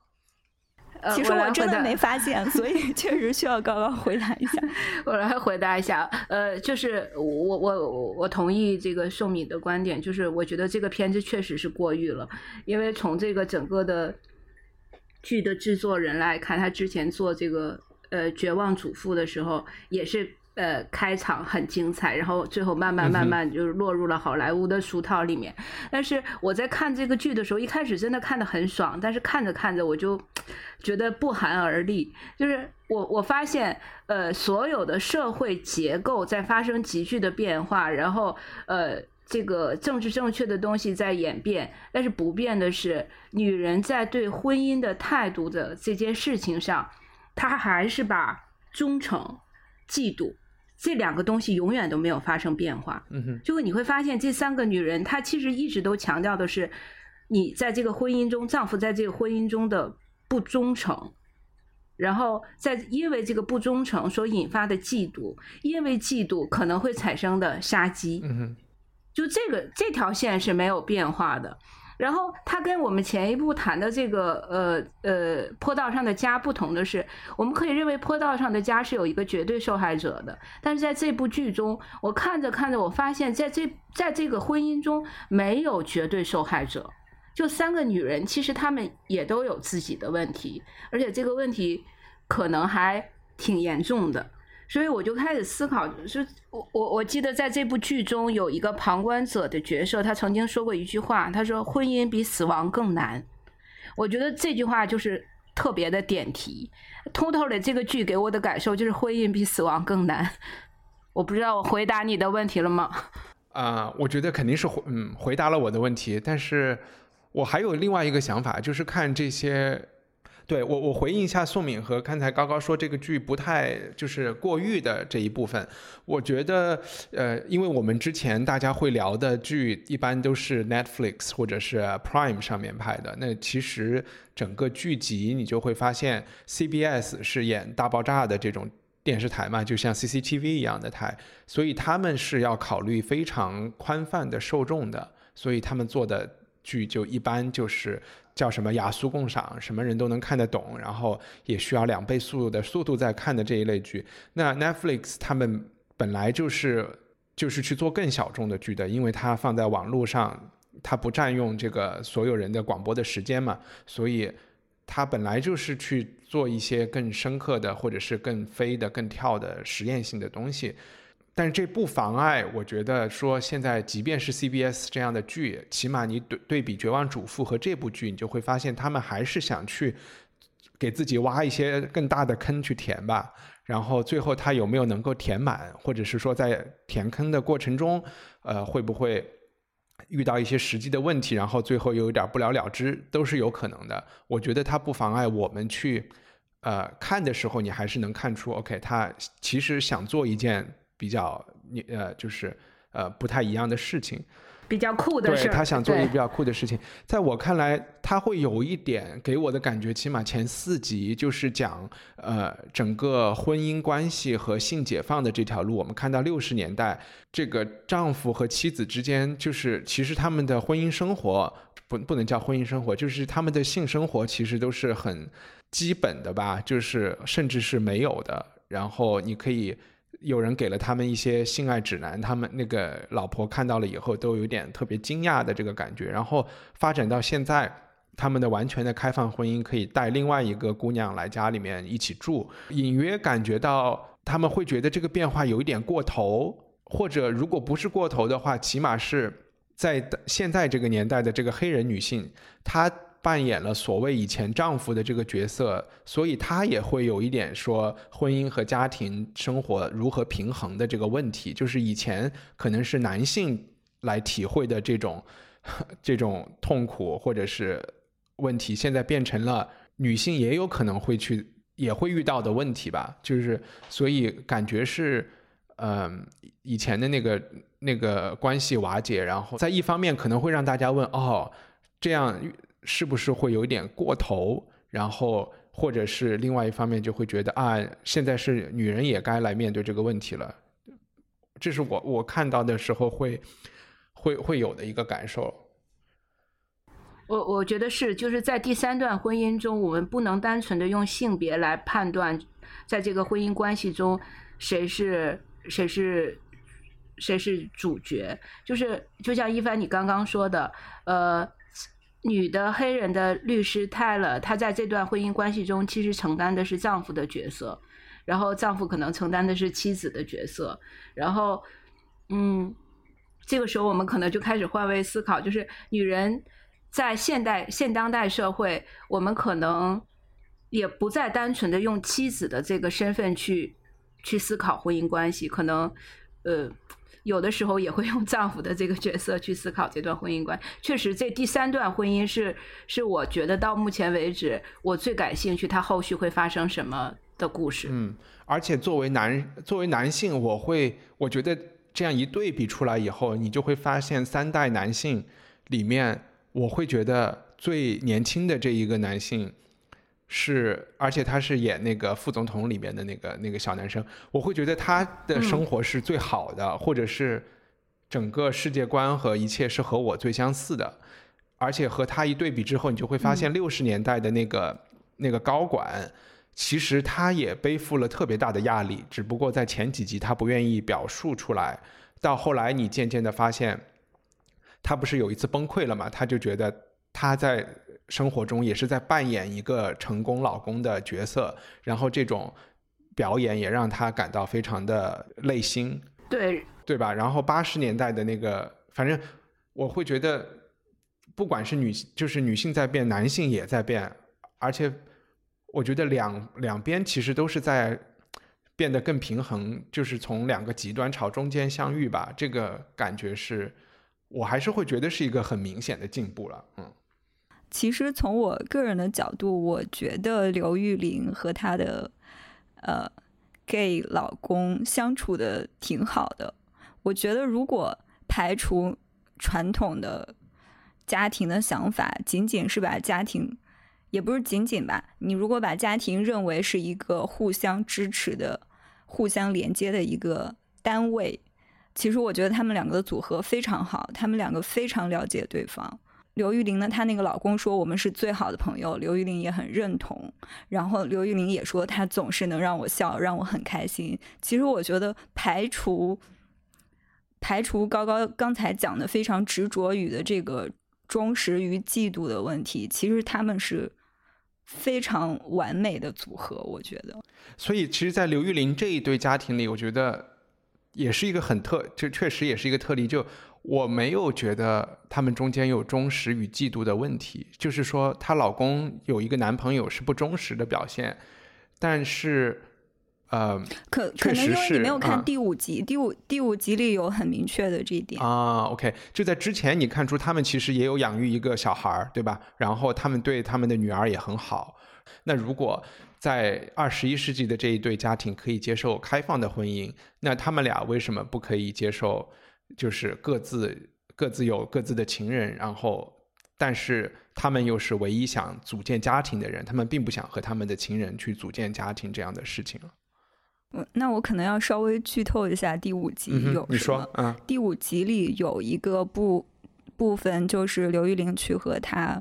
呃
其实我真的没发现，所以确实需要高高回答一下。
我来回答一下，呃，就是我我我我同意这个寿米的观点，就是我觉得这个片子确实是过誉了，因为从这个整个的剧的制作人来看，他之前做这个呃《绝望主妇》的时候，也是呃开场很精彩，然后最后慢慢慢慢就落入了好莱坞的俗套里面。但是我在看这个剧的时候，一开始真的看得很爽，但是看着看着我就觉得不寒而栗，就是我我发现，呃，所有的社会结构在发生急剧的变化，然后呃，这个政治正确的东西在演变，但是不变的是，女人在对婚姻的态度的这件事情上，她还是把忠诚、嫉妒这两个东西永远都没有发生变化。
嗯哼，
就你会发现，这三个女人，她其实一直都强调的是，你在这个婚姻中，丈夫在这个婚姻中的不忠诚，然后在因为这个不忠诚所引发的嫉妒，因为嫉妒可能会产生的杀机，
嗯哼，
就这个这条线是没有变化的。然后它跟我们前一部谈的这个呃呃坡道上的家不同的是，我们可以认为坡道上的家是有一个绝对受害者的，但是在这部剧中，我看着看着，我发现在这在这个婚姻中没有绝对受害者，就三个女人，其实她们也都有自己的问题，而且这个问题可能还挺严重的。所以我就开始思考，是我我我记得在这部剧中有一个旁观者的角色，他曾经说过一句话，他说：“婚姻比死亡更难。”我觉得这句话就是特别的点题。通透的这个剧给我的感受就是婚姻比死亡更难。我不知道我回答你的问题了吗？
啊、我觉得肯定是回嗯回答了我的问题，但是我还有另外一个想法，就是看这些。对我，我回应一下宋敏和刚才高高说这个剧不太就是过誉的这一部分，我觉得呃，因为我们之前大家会聊的剧一般都是 Netflix 或者是 Prime 上面拍的，那其实整个剧集你就会发现 CBS 是演大爆炸的这种电视台嘛，就像 CCTV 一样的台，所以他们是要考虑非常宽泛的受众的，所以他们做的剧就一般就是叫什么雅俗共赏，什么人都能看得懂，然后也需要两倍速度的速度在看的这一类剧。那 Netflix 他们本来就是就是去做更小众的剧的，因为它放在网络上，它不占用这个所有人的广播的时间嘛，所以它本来就是去做一些更深刻的，或者是更飞的、更跳的实验性的东西。但是这不妨碍，我觉得说现在即便是 CBS 这样的剧，起码你对对比《绝望主妇》和这部剧，你就会发现他们还是想去给自己挖一些更大的坑去填吧。然后最后他有没有能够填满，或者是说在填坑的过程中，呃，会不会遇到一些实际的问题，然后最后又有点不了了之，都是有可能的。我觉得它不妨碍我们去呃看的时候，你还是能看出，OK，他其实想做一件。比较你呃就是呃不太一样的事情，
比较酷的事
对他想做一个比较酷的事情，在我看来，他会有一点给我的感觉，起码前四集就是讲呃整个婚姻关系和性解放的这条路。我们看到六十年代，这个丈夫和妻子之间，就是其实他们的婚姻生活不不能叫婚姻生活，就是他们的性生活其实都是很基本的吧，就是甚至是没有的。然后你可以。有人给了他们一些性爱指南，他们那个老婆看到了以后都有点特别惊讶的这个感觉。然后发展到现在，他们的完全的开放婚姻可以带另外一个姑娘来家里面一起住，隐约感觉到他们会觉得这个变化有一点过头，或者如果不是过头的话，起码是在现在这个年代的这个黑人女性，她。扮演了所谓以前丈夫的这个角色，所以她也会有一点说婚姻和家庭生活如何平衡的这个问题。就是以前可能是男性来体会的这种这种痛苦或者是问题，现在变成了女性也有可能会去也会遇到的问题吧。就是所以感觉是，嗯，以前的那个那个关系瓦解，然后在一方面可能会让大家问哦，这样。是不是会有一点过头？然后，或者是另外一方面就会觉得啊，现在是女人也该来面对这个问题了。这是我我看到的时候会会会有的一个感受。
我我觉得是，就是在第三段婚姻中，我们不能单纯的用性别来判断，在这个婚姻关系中谁是谁是谁是主角。就是就像一帆你刚刚说的，呃。女的黑人的律师泰勒，她在这段婚姻关系中其实承担的是丈夫的角色，然后丈夫可能承担的是妻子的角色，然后，嗯，这个时候我们可能就开始换位思考，就是女人在现代现当代社会，我们可能也不再单纯的用妻子的这个身份去去思考婚姻关系，可能，呃。有的时候也会用丈夫的这个角色去思考这段婚姻观。确实，这第三段婚姻是是我觉得到目前为止我最感兴趣，它后续会发生什么的故事。
嗯，而且作为男作为男性，我会我觉得这样一对比出来以后，你就会发现三代男性里面，我会觉得最年轻的这一个男性。是，而且他是演那个副总统里面的那个那个小男生，我会觉得他的生活是最好的，或者是整个世界观和一切是和我最相似的，而且和他一对比之后，你就会发现六十年代的那个那个高管，其实他也背负了特别大的压力，只不过在前几集他不愿意表述出来，到后来你渐渐的发现，他不是有一次崩溃了嘛，他就觉得他在。生活中也是在扮演一个成功老公的角色，然后这种表演也让他感到非常的累心，
对
对吧？然后八十年代的那个，反正我会觉得，不管是女，就是女性在变，男性也在变，而且我觉得两两边其实都是在变得更平衡，就是从两个极端朝中间相遇吧。这个感觉是我还是会觉得是一个很明显的进步了，嗯。
其实从我个人的角度，我觉得刘玉玲和她的呃 gay 老公相处的挺好的。我觉得如果排除传统的家庭的想法，仅仅是把家庭，也不是仅仅吧，你如果把家庭认为是一个互相支持的、互相连接的一个单位，其实我觉得他们两个的组合非常好，他们两个非常了解对方。刘玉玲呢，她那个老公说我们是最好的朋友，刘玉玲也很认同。然后刘玉玲也说她总是能让我笑，让我很开心。其实我觉得排除排除高高刚才讲的非常执着于的这个忠实与嫉妒的问题，其实他们是非常完美的组合，我觉得。
所以，其实，在刘玉玲这一对家庭里，我觉得也是一个很特，就确实也是一个特例。就我没有觉得他们中间有忠实与嫉妒的问题，就是说她老公有一个男朋友是不忠实的表现，但是，呃，
可可能因为你没有看第五集，第五第五集里有很明确的这一点
啊。OK，就在之前你看出他们其实也有养育一个小孩儿，对吧？然后他们对他们的女儿也很好。那如果在二十一世纪的这一对家庭可以接受开放的婚姻，那他们俩为什么不可以接受？就是各自各自有各自的情人，然后，但是他们又是唯一想组建家庭的人，他们并不想和他们的情人去组建家庭这样的事情
嗯，那我可能要稍微剧透一下第五集有
你说？嗯，
第五集里有一个部部分，就是刘玉玲去和他，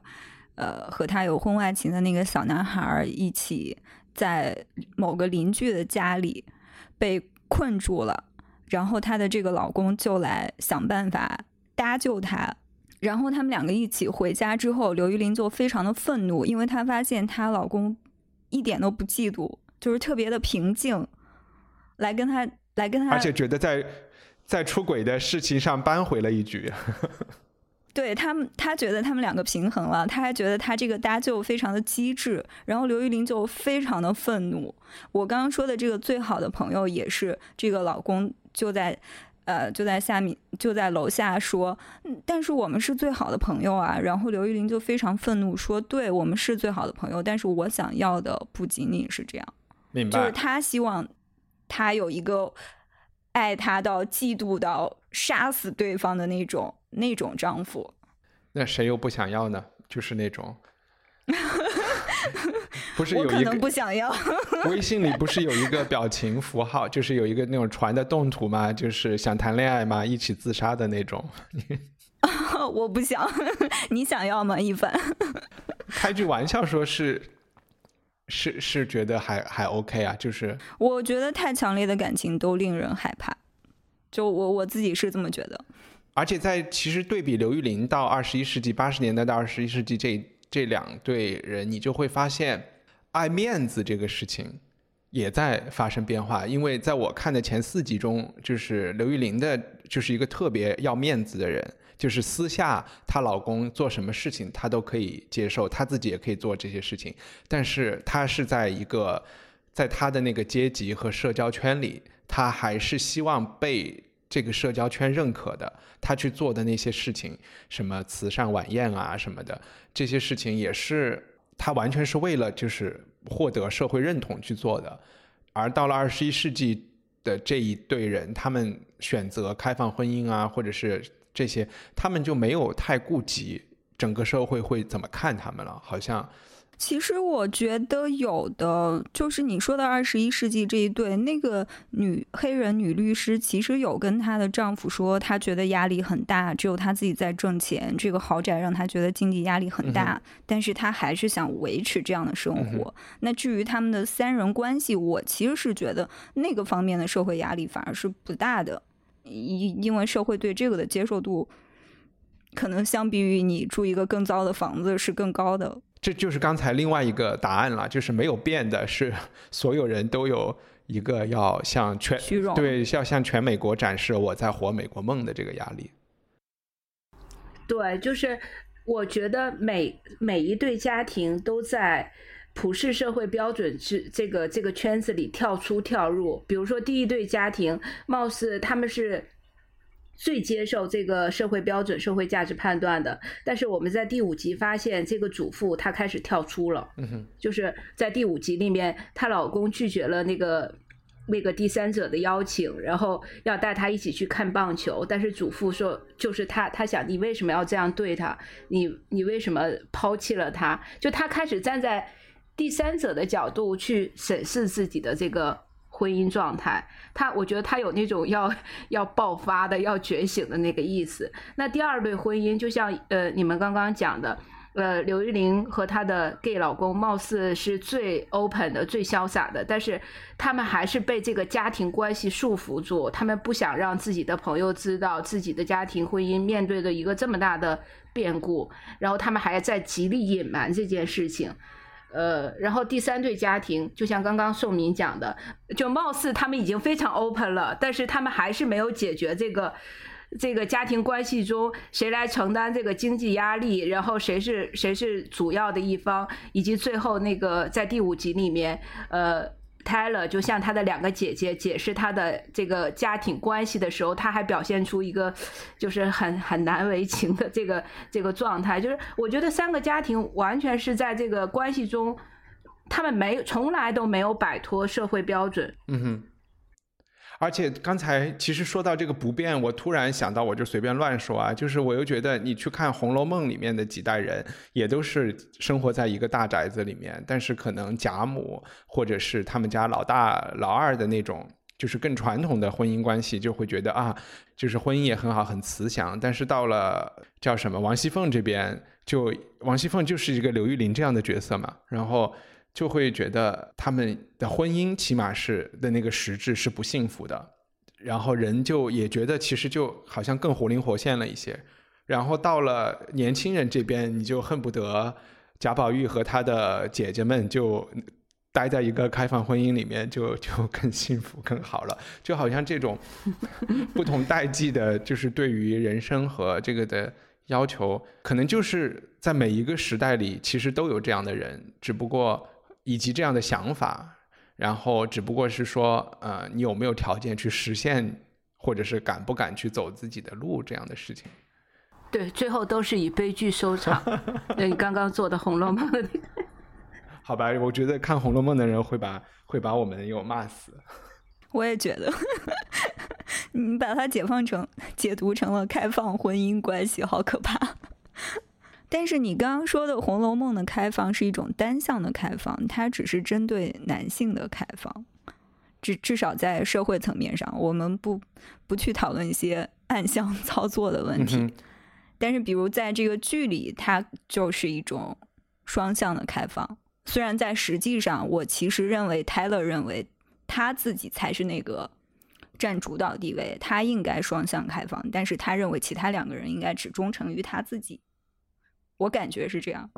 呃，和他有婚外情的那个小男孩一起在某个邻居的家里被困住了。然后她的这个老公就来想办法搭救她，然后他们两个一起回家之后，刘玉玲就非常的愤怒，因为她发现她老公一点都不嫉妒，就是特别的平静，来跟她来跟她，
而且觉得在在出轨的事情上扳回了一局。
对他们，他觉得他们两个平衡了，他还觉得他这个搭救非常的机智，然后刘玉玲就非常的愤怒。我刚刚说的这个最好的朋友也是这个老公就在，呃，就在下面就在楼下说，但是我们是最好的朋友啊。然后刘玉玲就非常愤怒说，对我们是最好的朋友，但是我想要的不仅仅是这样，
明白？
就是他希望他有一个爱他到嫉妒到杀死对方的那种。那种丈夫，
那谁又不想要呢？就是那种，不是有
一个不想要。
微信里不是有一个表情符号，就是有一个那种传的动图吗？就是想谈恋爱吗？一起自杀的那种。
我不想，你想要吗？一凡，
开句玩笑说是，是是觉得还还 OK 啊，就是
我觉得太强烈的感情都令人害怕，就我我自己是这么觉得。
而且在其实对比刘玉玲到二十一世纪八十年代到二十一世纪这这两对人，你就会发现爱面子这个事情也在发生变化。因为在我看的前四集中，就是刘玉玲的，就是一个特别要面子的人，就是私下她老公做什么事情她都可以接受，她自己也可以做这些事情。但是她是在一个在她的那个阶级和社交圈里，她还是希望被。这个社交圈认可的，他去做的那些事情，什么慈善晚宴啊什么的，这些事情也是他完全是为了就是获得社会认同去做的。而到了二十一世纪的这一对人，他们选择开放婚姻啊，或者是这些，他们就没有太顾及整个社会会怎么看他们了，好像。
其实我觉得有的就是你说的二十一世纪这一对，那个女黑人女律师其实有跟她的丈夫说，她觉得压力很大，只有她自己在挣钱，这个豪宅让她觉得经济压力很大，但是她还是想维持这样的生活。那至于他们的三人关系，我其实是觉得那个方面的社会压力反而是不大的，因因为社会对这个的接受度，可能相比于你住一个更糟的房子是更高的。
这就是刚才另外一个答案了，就是没有变的是，所有人都有一个要向全对要向全美国展示我在活美国梦的这个压力。
对，就是我觉得每每一对家庭都在普世社会标准之这个这个圈子里跳出跳入。比如说第一对家庭，貌似他们是。最接受这个社会标准、社会价值判断的，但是我们在第五集发现，这个主妇她开始跳出了，就是在第五集里面，她老公拒绝了那个那个第三者的邀请，然后要带她一起去看棒球，但是主妇说，就是她，她想你为什么要这样对她？你你为什么抛弃了她？就她开始站在第三者的角度去审视自己的这个。婚姻状态。他我觉得他有那种要要爆发的、要觉醒的那个意思。那第二对婚姻，就像呃你们刚刚讲的。呃，刘玉玲和她的 gay 老公貌似是最 open 的、最潇洒的，但是他们还是被这个家庭关系束缚住。他们不想让自己的朋友知道自己的家庭婚姻面对着一个这么大的变故，然后他们还在极力隐瞒这件事情。呃，然后第三对家庭，就像刚刚宋敏讲的，就貌似他们已经非常 open 了，但是他们还是没有解决这个。这个家庭关系中，谁来承担这个经济压力？然后谁是谁是主要的一方？以及最后那个在第五集里面，呃拆了就向他的两个姐姐解释他的这个家庭关系的时候，他还表现出一个就是很很难为情的这个这个状态。就是我觉得三个家庭完全是在这个关系中，他们没从来都没有摆脱社会标准。
嗯哼。而且刚才其实说到这个不变，我突然想到，我就随便乱说啊，就是我又觉得你去看《红楼梦》里面的几代人，也都是生活在一个大宅子里面，但是可能贾母或者是他们家老大老二的那种，就是更传统的婚姻关系，就会觉得啊，就是婚姻也很好，很慈祥。但是到了叫什么王熙凤这边，就王熙凤就是一个刘玉玲这样的角色嘛，然后。就会觉得他们的婚姻起码是的那个实质是不幸福的，然后人就也觉得其实就好像更活灵活现了一些，然后到了年轻人这边，你就恨不得贾宝玉和他的姐姐们就待在一个开放婚姻里面，就就更幸福更好了，就好像这种 不同代际的，就是对于人生和这个的要求，可能就是在每一个时代里其实都有这样的人，只不过。以及这样的想法，然后只不过是说，呃，你有没有条件去实现，或者是敢不敢去走自己的路这样的事情？
对，最后都是以悲剧收场。你刚刚做的《红楼梦》。
好吧，我觉得看《红楼梦》的人会把会把我们又骂死。
我也觉得，你把它解放成解读成了开放婚姻关系，好可怕。但是你刚刚说的《红楼梦》的开放是一种单向的开放，它只是针对男性的开放，至至少在社会层面上，我们不不去讨论一些暗箱 操作的问题。但是，比如在这个剧里，它就是一种双向的开放。虽然在实际上，我其实认为泰勒认为他自己才是那个占主导地位，他应该双向开放，但是他认为其他两个人应该只忠诚于他自己。我感觉是这样，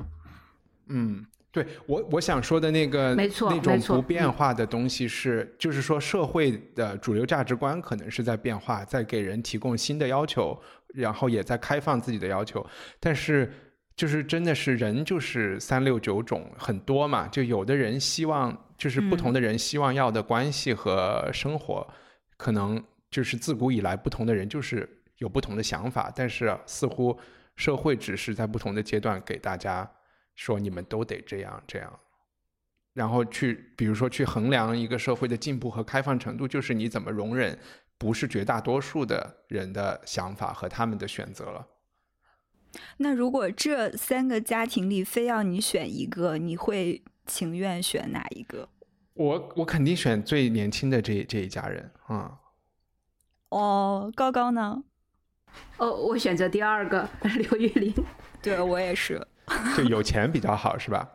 嗯，对我我想说的那个，
没错，
那种不变化的东西是，就是说社会的主流价值观可能是在变化，在给人提供新的要求，然后也在开放自己的要求，但是就是真的是人就是三六九种很多嘛，就有的人希望就是不同的人希望要的关系和生活，可能就是自古以来不同的人就是有不同的想法，但是似乎。社会只是在不同的阶段给大家说你们都得这样这样，然后去比如说去衡量一个社会的进步和开放程度，就是你怎么容忍不是绝大多数的人的想法和他们的选择了。
那如果这三个家庭里非要你选一个，你会情愿选哪一个？
我我肯定选最年轻的这这一家人啊。
哦，高高呢？
哦，我选择第二个 刘玉玲。
对我也是，
就有钱比较好是吧？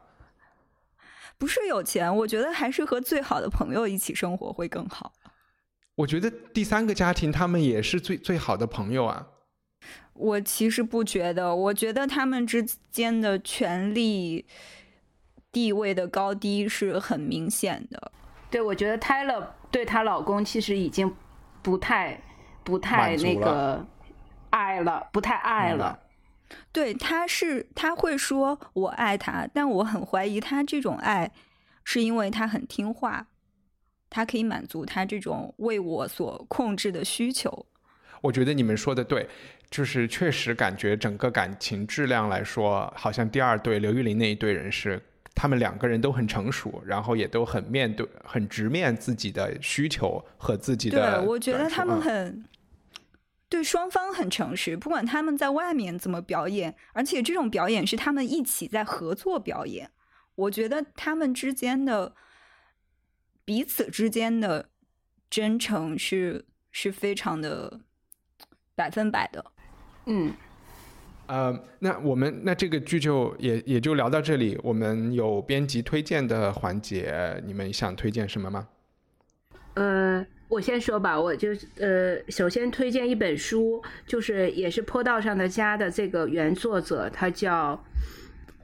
不是有钱，我觉得还是和最好的朋友一起生活会更好。
我觉得第三个家庭他们也是最最好的朋友啊。
我其实不觉得，我觉得他们之间的权力地位的高低是很明显的。
对，我觉得泰勒对她老公其实已经不太。不太那个爱了，不太爱了。
对，他是他会说我爱他，但我很怀疑他这种爱是因为他很听话，他可以满足他这种为我所控制的需求。
我觉得你们说的对，就是确实感觉整个感情质量来说，好像第二对刘玉玲那一对人是他们两个人都很成熟，然后也都很面对、很直面自己的需求和自己的。
对，我觉得他们很。对双方很诚实，不管他们在外面怎么表演，而且这种表演是他们一起在合作表演。我觉得他们之间的彼此之间的真诚是是非常的百分百的。
嗯，
呃，那我们那这个剧就也也就聊到这里。我们有编辑推荐的环节，你们想推荐什么吗？
呃，我先说吧，我就呃，首先推荐一本书，就是也是《坡道上的家》的这个原作者，他叫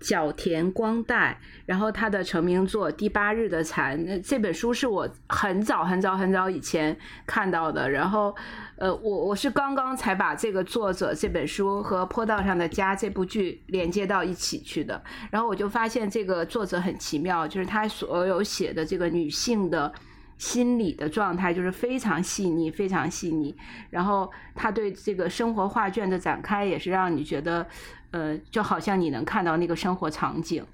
角田光代，然后他的成名作《第八日的蝉》这本书是我很早很早很早以前看到的，然后呃，我我是刚刚才把这个作者这本书和《坡道上的家》这部剧连接到一起去的，然后我就发现这个作者很奇妙，就是他所有写的这个女性的。心理的状态就是非常细腻，非常细腻。然后他对这个生活画卷的展开也是让你觉得，呃，就好像你能看到那个生活场景。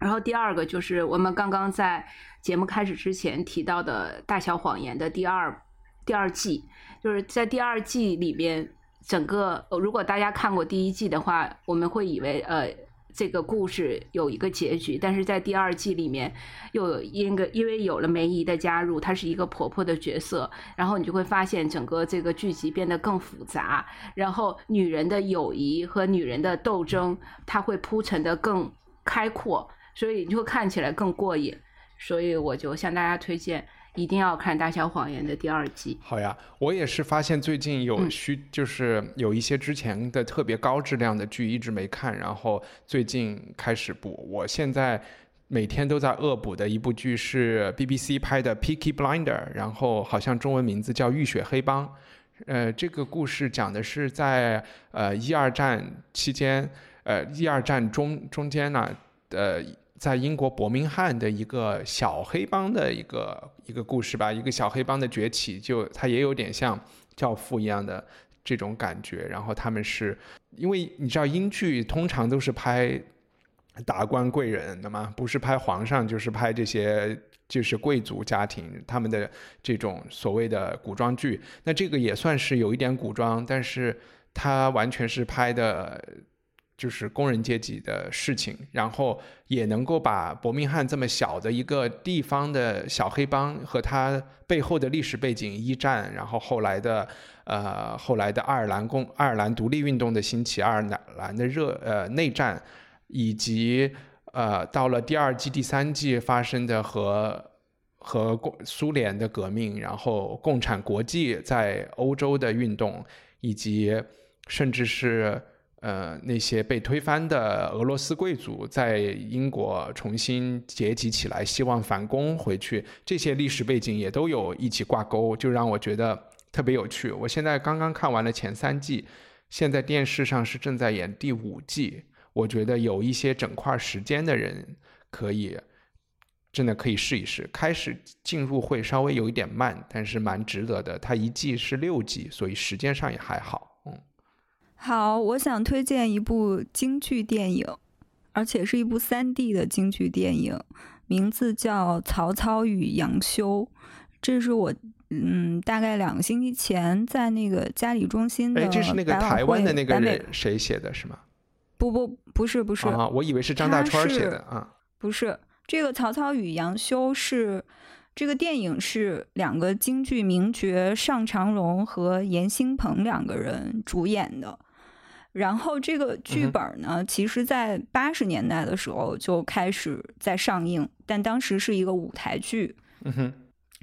然后第二个就是我们刚刚在节目开始之前提到的《大小谎言》的第二第二季，就是在第二季里面，整个如果大家看过第一季的话，我们会以为呃。这个故事有一个结局，但是在第二季里面，又有因个因为有了梅姨的加入，她是一个婆婆的角色，然后你就会发现整个这个剧集变得更复杂，然后女人的友谊和女人的斗争，它会铺陈的更开阔，所以你就看起来更过瘾，所以我就向大家推荐。一定要看《大小谎言》的第二季。
好呀，我也是发现最近有需，就是有一些之前的特别高质量的剧一直没看，然后最近开始补。我现在每天都在恶补的一部剧是 BBC 拍的《Peaky Blinder》，然后好像中文名字叫《浴血黑帮》。呃，这个故事讲的是在呃一二战期间，呃一二战中中间呢，呃。在英国伯明翰的一个小黑帮的一个一个故事吧，一个小黑帮的崛起，就它也有点像《教父》一样的这种感觉。然后他们是因为你知道英剧通常都是拍达官贵人的嘛，不是拍皇上就是拍这些就是贵族家庭他们的这种所谓的古装剧。那这个也算是有一点古装，但是它完全是拍的。就是工人阶级的事情，然后也能够把伯明翰这么小的一个地方的小黑帮和他背后的历史背景，一战，然后后来的呃后来的爱尔兰共爱尔兰独立运动的兴起，爱尔兰的热呃内战，以及呃到了第二季第三季发生的和和共苏联的革命，然后共产国际在欧洲的运动，以及甚至是。呃，那些被推翻的俄罗斯贵族在英国重新结集起来，希望反攻回去，这些历史背景也都有一起挂钩，就让我觉得特别有趣。我现在刚刚看完了前三季，现在电视上是正在演第五季。我觉得有一些整块时间的人可以，真的可以试一试。开始进入会稍微有一点慢，但是蛮值得的。它一季是六集，所以时间上也还好。
好，我想推荐一部京剧电影，而且是一部三 D 的京剧电影，名字叫《曹操与杨修》。这是我嗯，大概两个星期前在那个嘉里中心的。
哎，这是那个台湾的那个人谁写的是吗？
不不不是不是
啊，我以为是张大川写的啊。
不是，这个《曹操与杨修》是这个电影是两个京剧名角尚长荣和严兴鹏两个人主演的。然后这个剧本呢，其实在八十年代的时候就开始在上映，但当时是一个舞台剧，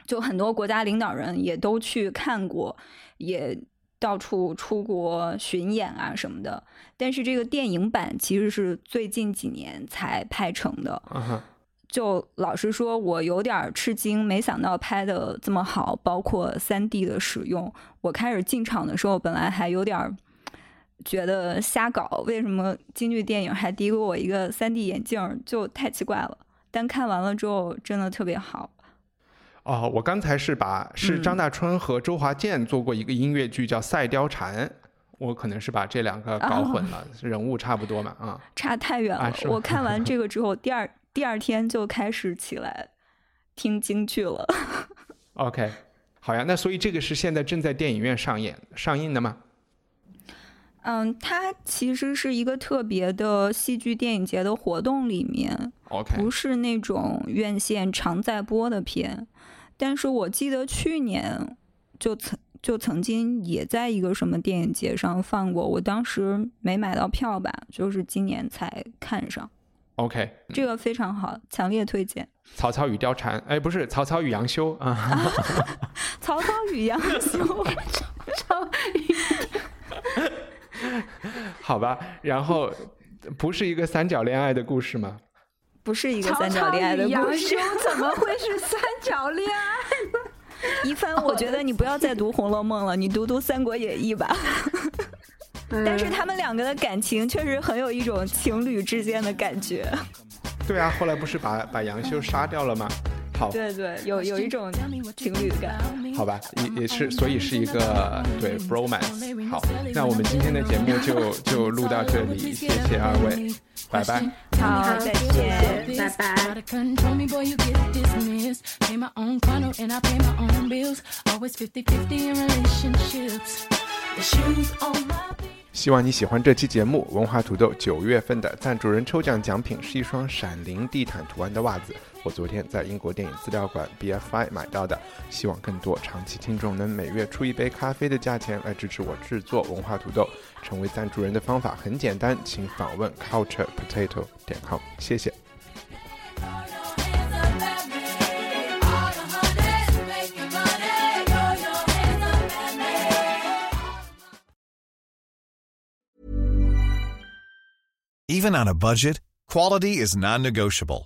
就很多国家领导人也都去看过，也到处出国巡演啊什么的。但是这个电影版其实是最近几年才拍成的，就老实说，我有点吃惊，没想到拍的这么好，包括三 D 的使用。我开始进场的时候，本来还有点。觉得瞎搞，为什么京剧电影还递给我一个 3D 眼镜，就太奇怪了。但看完了之后，真的特别好。
哦，我刚才是把是张大春和周华健做过一个音乐剧叫《赛貂蝉》，我可能是把这两个搞混了，人物差不多嘛，啊，
差太远了。我看完这个之后，第二 第二天就开始起来听京剧了。
OK，好呀，那所以这个是现在正在电影院上演上映的吗？
嗯，它其实是一个特别的戏剧电影节的活动里面，不是那种院线常在播的片。但是我记得去年就曾就曾经也在一个什么电影节上放过，我当时没买到票吧，就是今年才看上。
OK，
这个非常好，强烈推荐。
曹操与貂蝉，哎，不是曹操与杨修啊。
曹操与杨修，
好吧，然后不是一个三角恋爱的故事吗？
不是一个三角恋爱的故事
修。怎么会是三角恋爱呢？
一帆，我觉得你不要再读《红楼梦》了，你读读《三国演义》吧。但是他们两个的感情确实很有一种情侣之间的感觉。
对啊，后来不是把把杨修杀掉了吗？好，
对对，有有一种情侣感。
好吧，也也是，所以是一个对 bromance。好，那我们今天的节目就就录到这里，谢谢二位，拜拜。
好，再见，
拜拜。
希望你喜欢这期节目。文化土豆九月份的赞助人抽奖奖品是一双闪灵地毯图案的袜子。我昨天在英国电影资料馆 BFI 买到的。希望更多长期听众能每月出一杯咖啡的价钱来支持我制作文化土豆。成为赞助人的方法很简单，请访问 culturepotato 点 com，谢谢。
Even on a budget, quality is non-negotiable.